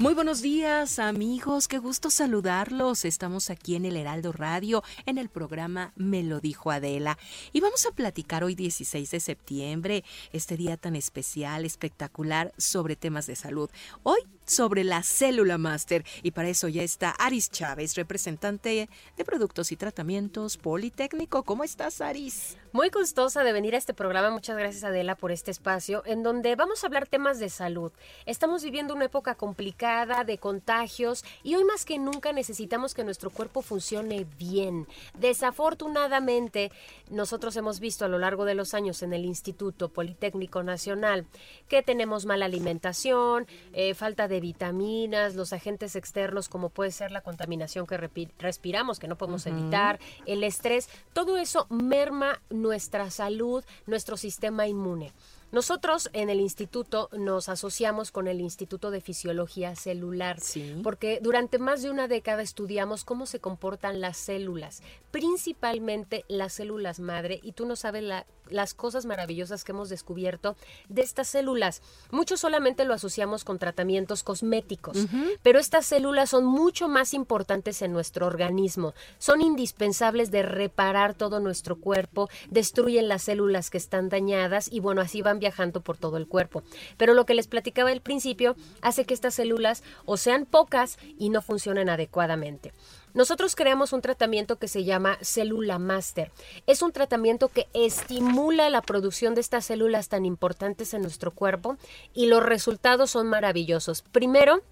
Muy buenos días amigos, qué gusto saludarlos. Estamos aquí en el Heraldo Radio en el programa Me lo dijo Adela y vamos a platicar hoy 16 de septiembre, este día tan especial, espectacular sobre temas de salud. Hoy sobre la célula máster. Y para eso ya está Aris Chávez, representante de productos y tratamientos Politécnico. ¿Cómo estás, Aris? Muy gustosa de venir a este programa. Muchas gracias, Adela, por este espacio en donde vamos a hablar temas de salud. Estamos viviendo una época complicada de contagios y hoy más que nunca necesitamos que nuestro cuerpo funcione bien. Desafortunadamente, nosotros hemos visto a lo largo de los años en el Instituto Politécnico Nacional que tenemos mala alimentación, eh, falta de vitaminas, los agentes externos como puede ser la contaminación que respiramos, que no podemos evitar, el estrés, todo eso merma nuestra salud, nuestro sistema inmune. Nosotros en el instituto nos asociamos con el Instituto de Fisiología Celular, porque durante más de una década estudiamos cómo se comportan las células, principalmente las células madre, y tú no sabes las cosas maravillosas que hemos descubierto de estas células. Muchos solamente lo asociamos con tratamientos cosméticos, pero estas células son mucho más importantes en nuestro organismo, son indispensables de reparar todo nuestro cuerpo, destruyen las células que están dañadas y bueno, así van viajando por todo el cuerpo. Pero lo que les platicaba al principio hace que estas células o sean pocas y no funcionen adecuadamente. Nosotros creamos un tratamiento que se llama célula master. Es un tratamiento que estimula la producción de estas células tan importantes en nuestro cuerpo y los resultados son maravillosos. Primero,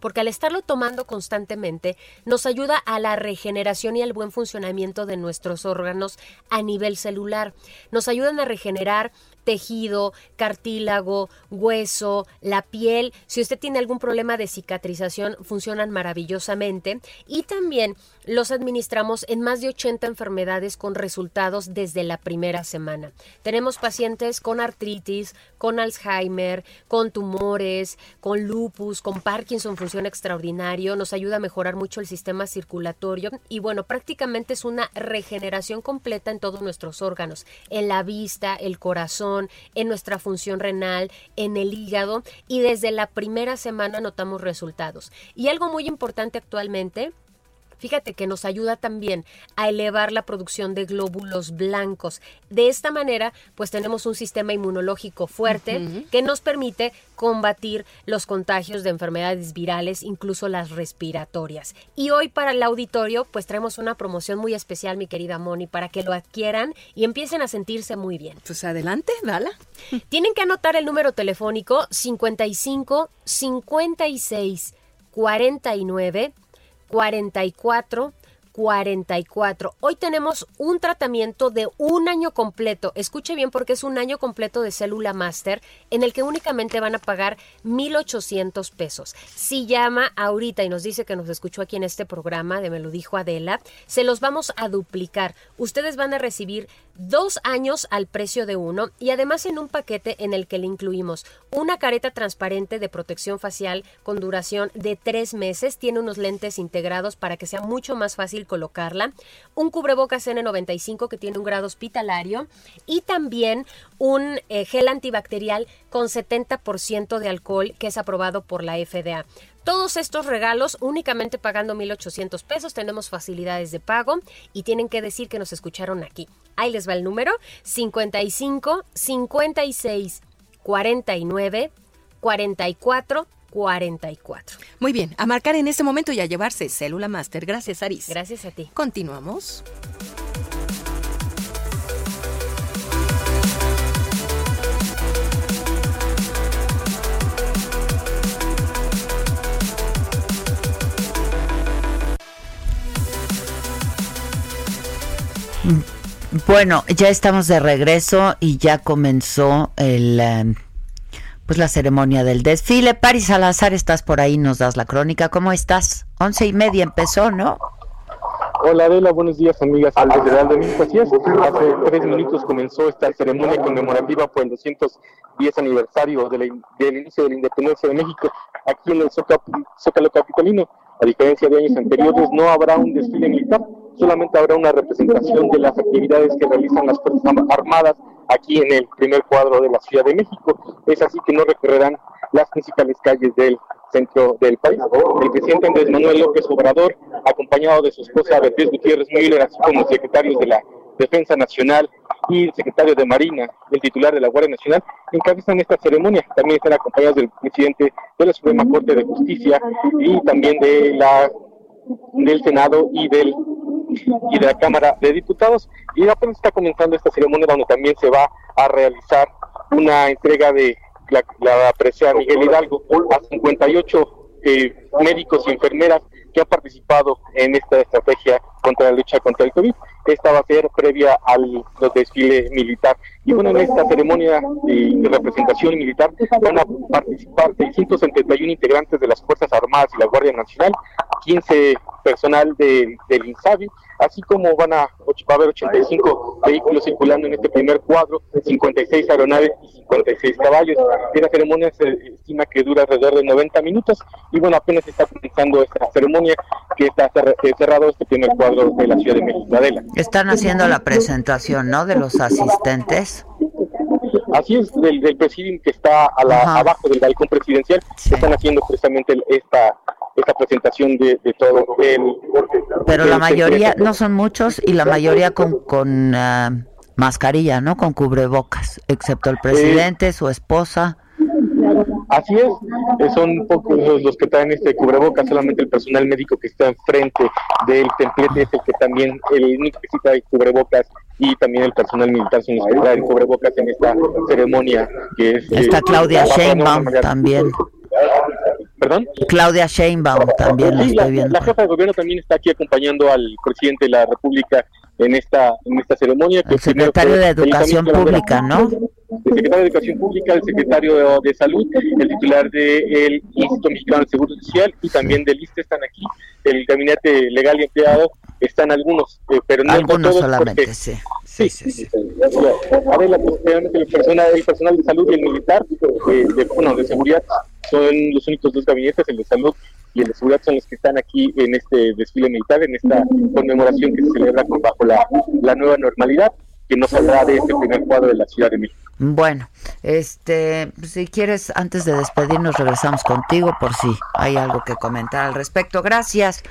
porque al estarlo tomando constantemente nos ayuda a la regeneración y al buen funcionamiento de nuestros órganos a nivel celular. Nos ayudan a regenerar tejido, cartílago, hueso, la piel. Si usted tiene algún problema de cicatrización, funcionan maravillosamente. Y también los administramos en más de 80 enfermedades con resultados desde la primera semana. Tenemos pacientes con artritis, con Alzheimer, con tumores, con lupus, con Parkinson, extraordinario, nos ayuda a mejorar mucho el sistema circulatorio y bueno, prácticamente es una regeneración completa en todos nuestros órganos, en la vista, el corazón, en nuestra función renal, en el hígado y desde la primera semana notamos resultados. Y algo muy importante actualmente Fíjate que nos ayuda también a elevar la producción de glóbulos blancos. De esta manera, pues tenemos un sistema inmunológico fuerte que nos permite combatir los contagios de enfermedades virales, incluso las respiratorias. Y hoy para el auditorio, pues traemos una promoción muy especial, mi querida Moni, para que lo adquieran y empiecen a sentirse muy bien. Pues adelante, dala. Tienen que anotar el número telefónico 55 56 49 44 44. Hoy tenemos un tratamiento de un año completo. Escuche bien porque es un año completo de célula master en el que únicamente van a pagar 1.800 pesos. Si llama ahorita y nos dice que nos escuchó aquí en este programa de Me lo dijo Adela, se los vamos a duplicar. Ustedes van a recibir dos años al precio de uno y además en un paquete en el que le incluimos una careta transparente de protección facial con duración de tres meses, tiene unos lentes integrados para que sea mucho más fácil colocarla, un cubrebocas N95 que tiene un grado hospitalario y también un eh, gel antibacterial con 70% de alcohol que es aprobado por la FDA. Todos estos regalos únicamente pagando 1.800 pesos. Tenemos facilidades de pago y tienen que decir que nos escucharon aquí. Ahí les va el número 55 56 49 44 44. Muy bien, a marcar en este momento y a llevarse Célula Master. Gracias, Aris. Gracias a ti. Continuamos. Bueno, ya estamos de regreso y ya comenzó el eh, pues la ceremonia del desfile. Paris Salazar, estás por ahí, nos das la crónica. ¿Cómo estás? Once y media empezó, ¿no? Hola Adela, buenos días amigas del de México. Así es, hace tres minutos comenzó esta ceremonia conmemorativa por el 210 aniversario del inicio de la independencia de México aquí en el Zócalo Capitalino. A diferencia de años anteriores, no habrá un desfile militar, solamente habrá una representación de las actividades que realizan las Fuerzas Armadas aquí en el primer cuadro de la Ciudad de México. Es así que no recorrerán las principales calles del centro del país. El presidente Andrés Manuel López Obrador, acompañado de su esposa Beatriz Gutiérrez Müller, así como secretarios de la Defensa Nacional y el secretario de Marina, el titular de la Guardia Nacional, encabezan esta ceremonia. También están acompañados del presidente de la Suprema Corte de Justicia y también de la del Senado y del y de la Cámara de Diputados. Y apenas está comenzando esta ceremonia donde también se va a realizar una entrega de la, la presea Miguel Hidalgo a 58 eh, médicos y enfermeras que han participado en esta estrategia contra la lucha contra el COVID. Esta va a ser previa al desfile militar. Y bueno, en esta ceremonia de, de representación militar van a participar 671 integrantes de las Fuerzas Armadas y la Guardia Nacional, 15 personal de, del INSABI, así como van a, va a haber 85 vehículos circulando en este primer cuadro, 56 aeronaves y 56 caballos. Esta ceremonia se estima que dura alrededor de 90 minutos y bueno, apenas está comenzando esta ceremonia que está cer- cerrado este primer cuadro de la Ciudad de México. Adela. Están haciendo la presentación, ¿no? De los asistentes. Así es, del, del presidium que está a la- abajo del balcón presidencial, están haciendo el- esta esta presentación de, de todo el Pero la mayoría, no son muchos, y la mayoría con, con ah, mascarilla, ¿no? Con cubrebocas, excepto el presidente, su esposa. Así es, eh, son pocos los, que traen este cubrebocas, solamente el personal médico que está enfrente del templete es el que también, el único que sí trae cubrebocas y también el personal militar son los que traen cubrebocas en esta ceremonia que es... Está eh, Claudia la- Sheinbaum también. ¿Perdón? Claudia Sheinbaum también la Sí, la, estoy viendo. la jefa de gobierno también está aquí acompañando al presidente de la República en esta en esta ceremonia. que El secretario de Educación Pública, ¿no? El secretario de Educación Pública, el secretario de, de Salud, el titular del Instituto Mexicano de Seguro Social y también del ISTE están aquí. El gabinete legal y empleado están algunos, eh, pero no Algunos todos solamente, porque- sí. Sí, sí, sí. Adela, pues, realmente el personal, el personal de salud y el militar, eh, de, bueno, de seguridad, son los únicos dos gabinetes, el de salud y el de seguridad son los que están aquí en este desfile militar, en esta conmemoración que se celebra bajo la, la nueva normalidad, que no saldrá de este primer cuadro de la Ciudad de México. Bueno, este, si quieres, antes de despedirnos, regresamos contigo por si hay algo que comentar al respecto. Gracias.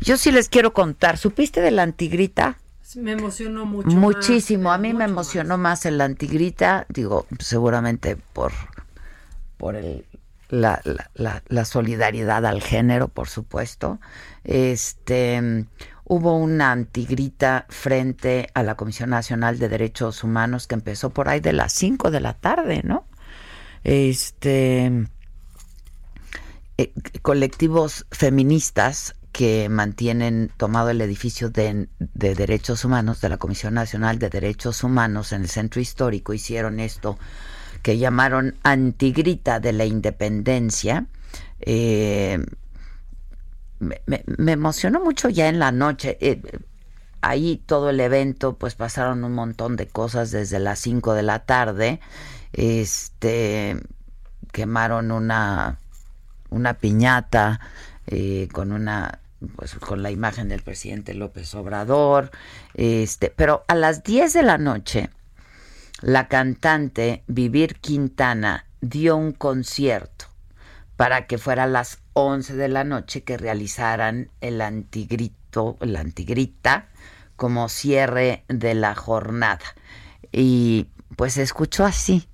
Yo sí les quiero contar. ¿Supiste de la antigrita? Me emocionó mucho. Muchísimo. más, A mí me emocionó más el antigrita. Digo, seguramente por, por el, la, la, la, la solidaridad al género, por supuesto. Este hubo una antigrita frente a la Comisión Nacional de Derechos Humanos que empezó por ahí de las 5 de la tarde, ¿no? Este eh, colectivos feministas que mantienen tomado el edificio de, de derechos humanos de la Comisión Nacional de Derechos Humanos en el centro histórico hicieron esto que llamaron antigrita de la independencia. Eh, me, emocionó mucho ya en la noche. eh, ahí todo el evento, pues pasaron un montón de cosas desde las 5 de la tarde. Este quemaron una una piñata eh, con una pues con la imagen del presidente López Obrador, este, pero a las 10 de la noche la cantante Vivir Quintana dio un concierto para que fuera a las 11 de la noche que realizaran el antigrito, el antigrita como cierre de la jornada. Y pues se escuchó así.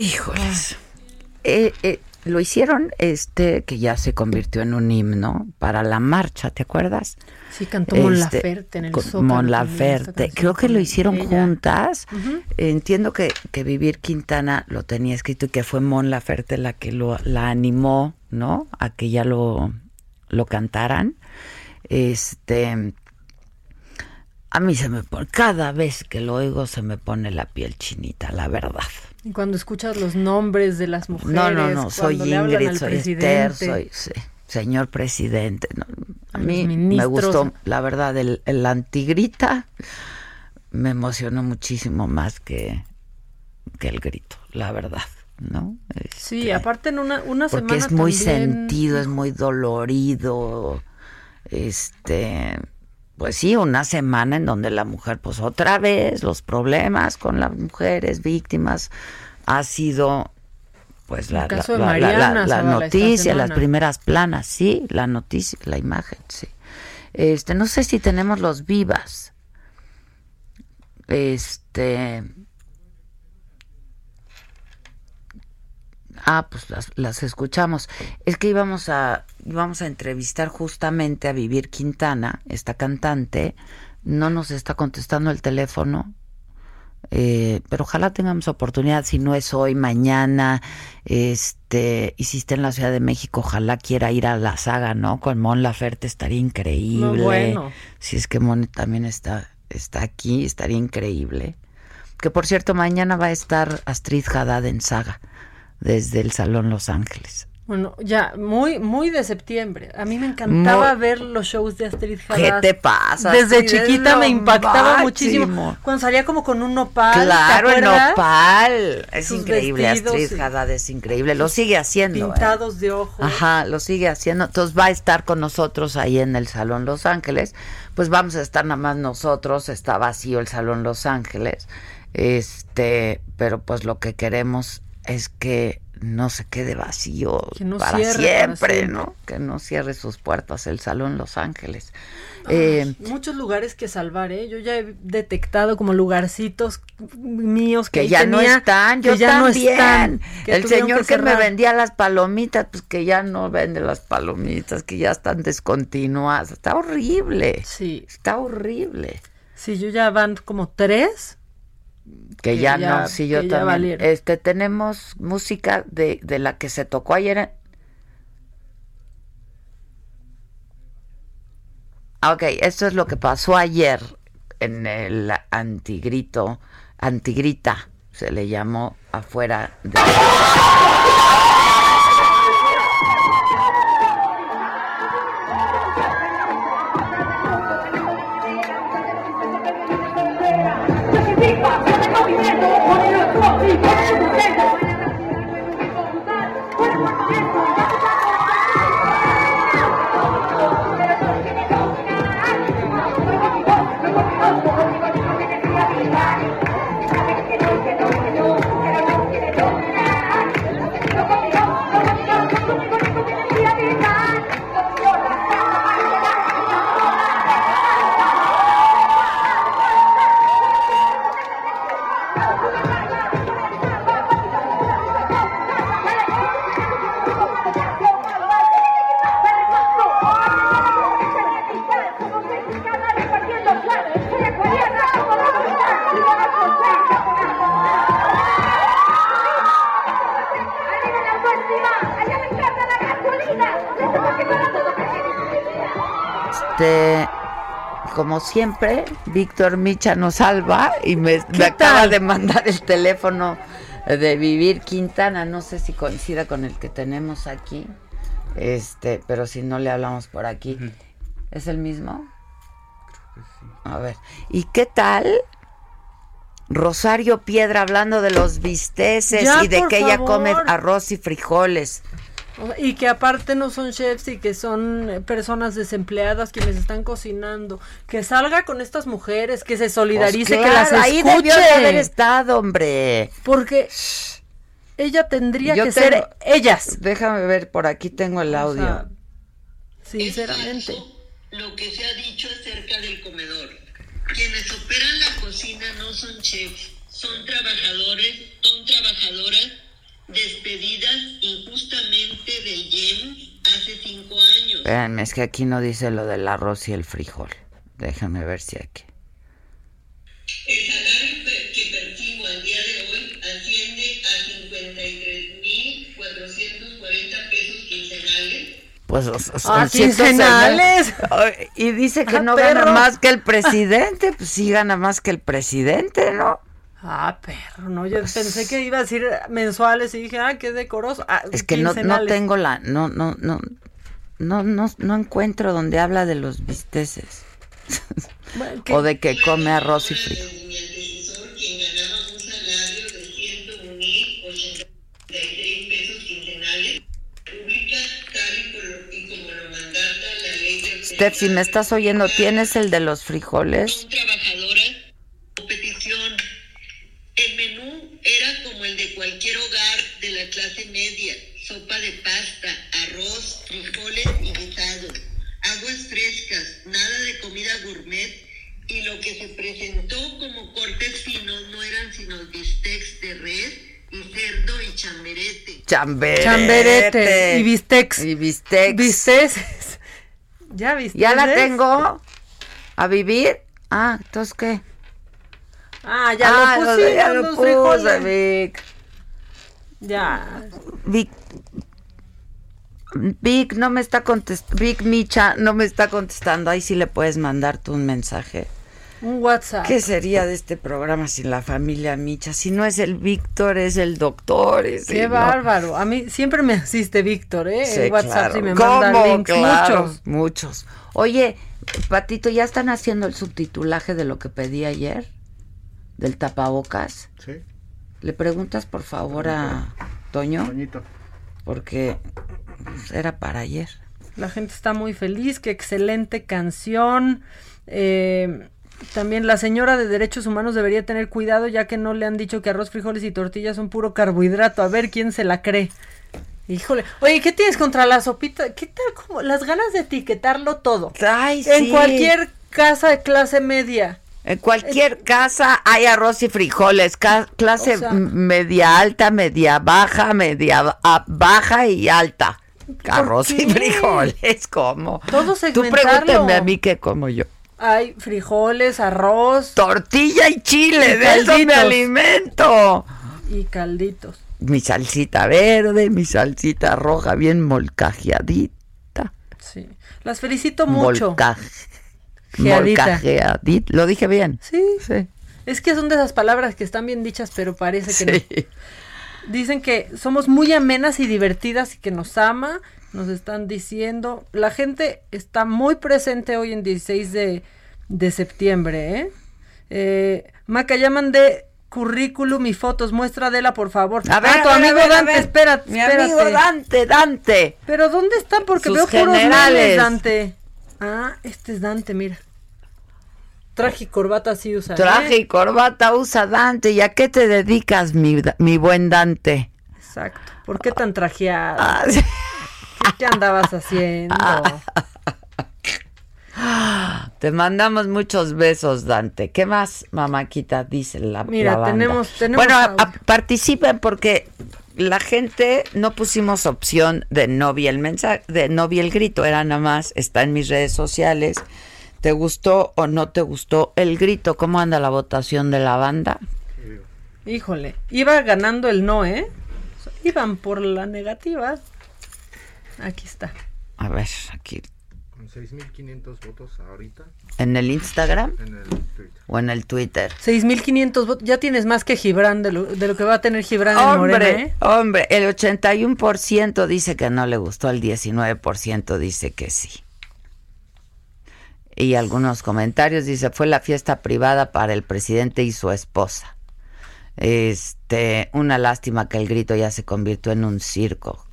Híjoles. Eh, eh, lo hicieron, este, que ya se convirtió en un himno para la marcha, ¿te acuerdas? Sí, cantó Mon Laferte en el Zócalo Mon Laferte. Creo que lo hicieron ella. juntas. Entiendo que, que Vivir Quintana lo tenía escrito y que fue Mon Laferte la que lo, la animó, ¿no? A que ya lo, lo cantaran. Este. A mí se me pone, cada vez que lo oigo se me pone la piel chinita, la verdad. Y cuando escuchas los nombres de las mujeres, No, no, no, soy Ingrid, soy presidente. Esther, soy sí, señor presidente. No, a mí me gustó, la verdad, el, el antigrita me emocionó muchísimo más que, que el grito, la verdad, ¿no? Sí, aparte en una, una Porque semana es muy también- sentido, es muy dolorido, este, pues sí, una semana en donde la mujer, pues otra vez, los problemas con las mujeres víctimas ha sido, pues la, Mariana noticia, las primeras planas, sí, la noticia, la imagen, sí. Este, no sé si tenemos los vivas. Este, Ah, pues las, las escuchamos. Es que íbamos a, íbamos a entrevistar justamente a Vivir Quintana, esta cantante. No nos está contestando el teléfono. eh, pero ojalá tengamos oportunidad, si no es hoy, mañana, este, está en la Ciudad de México, ojalá quiera ir a la saga, ¿no? Con Mon Laferte estaría increíble. Bueno. Si es que Mon también está, está aquí, estaría increíble. Que por cierto, mañana va a estar Astrid Haddad en saga, desde el Salón Los Ángeles. Bueno, ya, muy, muy de septiembre. A mí me encantaba Muy- ver los shows de Astrid ¿Qué Haddad. te pasa? Desde Astrid? Chiquita me impactaba máximo. muchísimo. Cuando salía como con un nopal. ¿te Claro, el nopal. Es Sus increíble, vestidos, Astrid sí. Haddad es increíble. Lo sigue haciendo. ¿eh? Pintados de ojo. Ajá, lo sigue haciendo. Entonces va a estar con nosotros ahí en el Salón Los Ángeles. Pues vamos a estar nada más nosotros. Está vacío el Salón Los Ángeles. Este, pero pues lo que queremos es que no se quede vacío Que no para, siempre, siempre. ¿no? Que no cierre sus puertas el Salón Los Ángeles. Eh, Muchos lugares que salvar, ¿eh? Yo ya he detectado como lugarcitos míos que, que ya no están, que yo ya también. no están. que el señor que, me cerrar. vendía las palomitas, pues que ya no vende las palomitas, que ya están descontinuadas. Está horrible. Sí. Está horrible. Sí, yo ya van como tres que, ya, no, sí, yo también. Este, tenemos música de, de la que se tocó ayer. Ah, ok, esto es lo que pasó ayer en el antigrito, antigrita, se le llamó afuera de... como siempre, Víctor Micha nos salva y me, me acaba de mandar el teléfono de Vivir Quintana. No sé si coincida con el que tenemos aquí. Este, pero si no le hablamos por aquí. ¿Es el mismo? A ver. ¿Y qué tal? Rosario Piedra hablando de los bisteces Ya, y de que ella come arroz y frijoles. Y que aparte no son chefs y que son eh, personas desempleadas quienes están cocinando. Que salga con estas mujeres, que se solidarice, Pues que las claro, ahí escuche. debió de haber estado, hombre. Porque ella tendría Yo que tengo- ser ellas. Déjame ver, por aquí tengo el audio. sea, Sinceramente. lo que se ha dicho acerca del comedor. Quienes operan la cocina no son chefs, son trabajadores, son trabajadoras despedidas injustamente del YEM hace cinco años. Espérenme, es que aquí no dice lo del arroz y el frijol. Déjame ver si aquí. El salario que percibo al día de hoy asciende a 53.440 pesos quincenales. Pues son Ah, 160. quincenales. Y dice que Ah, no gana perro. más que el presidente. Pues sí gana más que el presidente, ¿no? Ah, perro, no, yo pensé que iba a decir mensuales y dije, ah, qué decoroso. Ah, Es que no, no tengo la. No, no, no. No, no, no encuentro donde habla de los bisteces. Bueno, o de que come arroz y frijol. Mi antecesor, quien ganaba un salario de 101.086 pesos quincenales, publica tal y, por- y como lo mandata la ley de Steph, si me estás oyendo, ¿tienes el de los frijoles? trabajadoras o petición. El menú era como el de cualquier hogar de la clase media, sopa de pasta, arroz, frijoles y guisados, aguas frescas, nada de comida gourmet y lo que se presentó como cortes finos no eran sino bistecs de res y cerdo y chamberete. Chamberete. Chamberete y bistecs. Y bistecs. Bisteces. ¿Ya viste? Ya la tengo. ¿A vivir? Ah, entonces qué. Ah, ya Ah, lo de- ya lo puse, Vic. Ya. Vic. Vic no me está contestando. Vic Micha no me está contestando. Ahí sí le puedes mandar tú un mensaje. Un WhatsApp. ¿Qué sería de este programa sin la familia Micha? Si no es el Víctor, es el doctor. es Qué el- no. bárbaro. A mí siempre me asiste Víctor, ¿eh? Sí, en WhatsApp claro. sí me ¿Cómo? manda links. Claro, Muchos. Muchos. Oye, Patito, ¿ya están haciendo el subtitulaje de lo que pedí ayer? ¿Del tapabocas? Sí. ¿Le preguntas, por favor, a Toño? Toñito. Porque pues, era para ayer. La gente está muy feliz, qué excelente canción. Eh, también la señora de Derechos Humanos debería tener cuidado ya que no le han dicho que arroz, frijoles y tortillas son puro carbohidrato. A ver quién se la cree. Híjole. Oye, ¿qué tienes contra la sopita? ¿Qué tal como las ganas de etiquetarlo todo? Ay, En sí. cualquier casa de clase media. En cualquier casa hay arroz y frijoles, clase O sea- m- media alta, media baja, media ba- a- baja y alta. Arroz y frijoles, ¿cómo? Todo Tú pregúntame a mí qué como yo. Hay frijoles, arroz. Tortilla y chile, Y de eso me calditos. alimento. Y calditos. Mi salsita verde, mi salsita roja, bien molcajeadita. Sí. Las felicito mucho. Molca- Geadita. Molcajeadit. Lo dije bien. Sí. Sí. Es que son de esas palabras que están bien dichas, pero parece que no. Dicen que somos muy amenas y divertidas y que nos ama. Nos están diciendo. La gente está muy presente hoy en 16 de, de septiembre, ¿eh? Eh, Maca, ya mandé currículum y fotos. Muestra Adela, por favor. A ver, Ah, tu a ver, amigo a ver, a Dante, ver. espérate. Mi espérate. amigo Dante, Dante. Pero ¿dónde están? Porque Sus veo puros generales. memes, Dante. Ah, este es Dante, mira. Traje y corbata sí usa. ¿eh? Traje y corbata usa Dante. ¿Y a qué te dedicas, mi, mi buen Dante? Exacto. ¿Por qué tan trajeado? Ah, ¿Qué, andabas haciendo? Te mandamos muchos besos, Dante. ¿Qué más, mamáquita? Dice la, Mira, la banda. tenemos- tenemos Bueno, a- audio. a- participen porque la gente no pusimos opción de no vi el mensaje, de no vi el grito, era nada más, está en mis redes sociales. ¿Te gustó o no te gustó el grito? ¿Cómo anda la votación de la banda? Híjole, iba ganando el no, ¿eh? Iban por la negativa. Aquí está. A ver, aquí 6.500 votos ahorita. en el Instagram En el Twitter. o en el Twitter. 6.500 votos. Ya tienes más que Gibran de lo, de lo que va a tener Gibran en Morena, Hombre, ¿eh? hombre, el 81% dice que no le gustó, el 19% dice que sí. Y algunos comentarios dice, fue la fiesta privada para el presidente y su esposa. Este, una lástima que el grito ya se convirtió en un circo.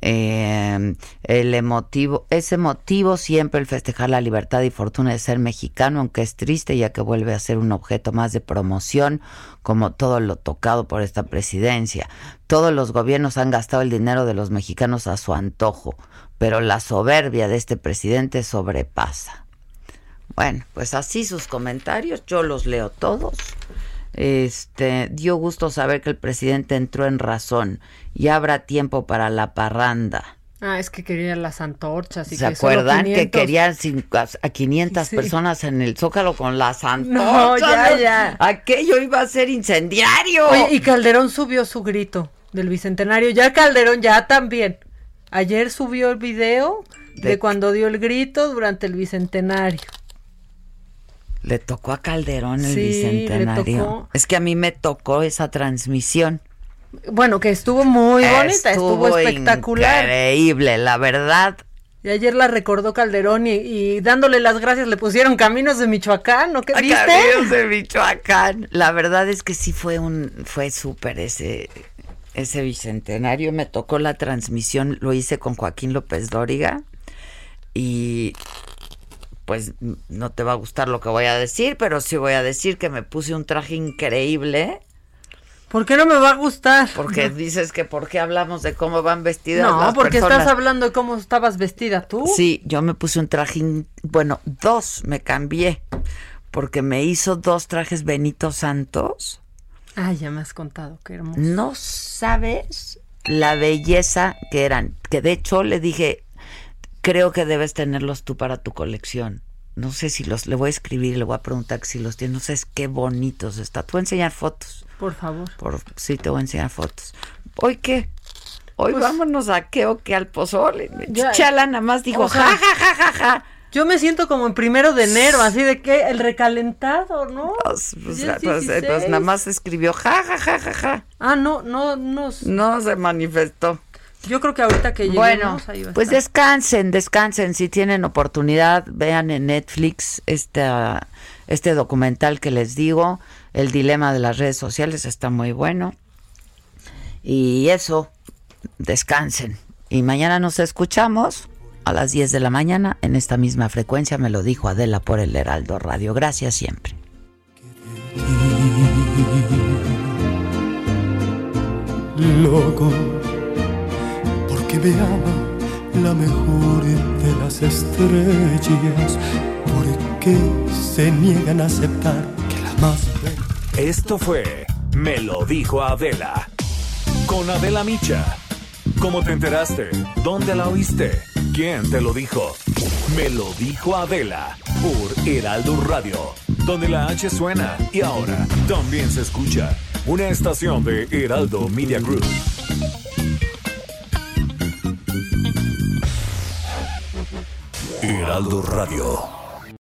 Eh, el emotivo, es emotivo siempre el festejar la libertad y fortuna de ser mexicano, aunque es triste ya que vuelve a ser un objeto más de promoción, como todo lo tocado por esta presidencia. Todos los gobiernos han gastado el dinero de los mexicanos a su antojo, pero la soberbia de este presidente sobrepasa. Bueno, pues así sus comentarios, yo los leo todos. Este, dio gusto saber que el presidente entró en razón y habrá tiempo para la parranda. Ah, es que querían las antorchas. Y ¿Se que acuerdan que 500? querían a 500 Sí. personas en el Zócalo con las antorchas? No, ya, ya. Aquello iba a ser incendiario. Oye, y Calderón subió su grito del bicentenario. Ya Calderón, ya también. Ayer subió el video de, De- cuando dio el grito durante el bicentenario. Le tocó a Calderón el Sí, le bicentenario. tocó. Es que a mí me tocó esa transmisión. Bueno, que estuvo muy bonita, estuvo, espectacular. Increíble, la verdad. Y ayer la recordó Calderón y, y dándole las gracias le pusieron Caminos de Michoacán, ¿no? ¿Qué viste? Caminos de Michoacán. La verdad es que sí fue un, fue súper ese, ese bicentenario. Me tocó la transmisión, lo hice con Joaquín López Dóriga. Y pues no te va a gustar lo que voy a decir, pero sí voy a decir que me puse un traje increíble. ¿Por qué no me va a gustar? Porque dices que por qué hablamos de cómo van vestidas No, las porque personas. estás hablando de cómo estabas vestida tú. Sí, yo me puse un traje, bueno, dos me cambié, porque me hizo dos trajes Benito Santos. Ay, ya me has contado, qué hermoso. No sabes la belleza que eran, que de hecho le dije, creo que debes tenerlos tú para tu colección. No sé si los, le voy a escribir le voy a preguntar si los tienes, no sé qué bonitos está. Tú voy a enseñar fotos. Por favor. Por, sí, te voy a enseñar fotos. ¿Hoy qué? Hoy Pues- vámonos a qué o qué al pozole. Ya. Chala nada más dijo, O sea, ja, ja, ja, ja, ja. Yo me siento como en primero de enero, así de que el recalentado, ¿no? Pues, pues, pues, pues 16. nada más escribió ja, ja, ja, ja, ja. Ah, no, no, no. No se manifestó. Yo creo que ahorita que lleguemos Bueno, ahí va a pues estar. descansen, descansen. Si tienen oportunidad, vean en Netflix esta, este documental que les digo. El dilema de las redes sociales está muy bueno. Y eso, descansen. Y mañana nos escuchamos a las 10 de la mañana en esta misma frecuencia. Me lo dijo Adela por el Heraldo Radio. Gracias siempre. loco, me la mejor de las estrellas, porque se niegan a aceptar que la más bella Esto fue Me lo dijo Adela. Con Adela Micha. ¿Cómo te enteraste? ¿Dónde la oíste? ¿Quién te lo dijo? Me lo dijo Adela por Heraldo Radio, donde la H suena y ahora también se escucha. Una estación de Heraldo Media Group. Heraldo Radio.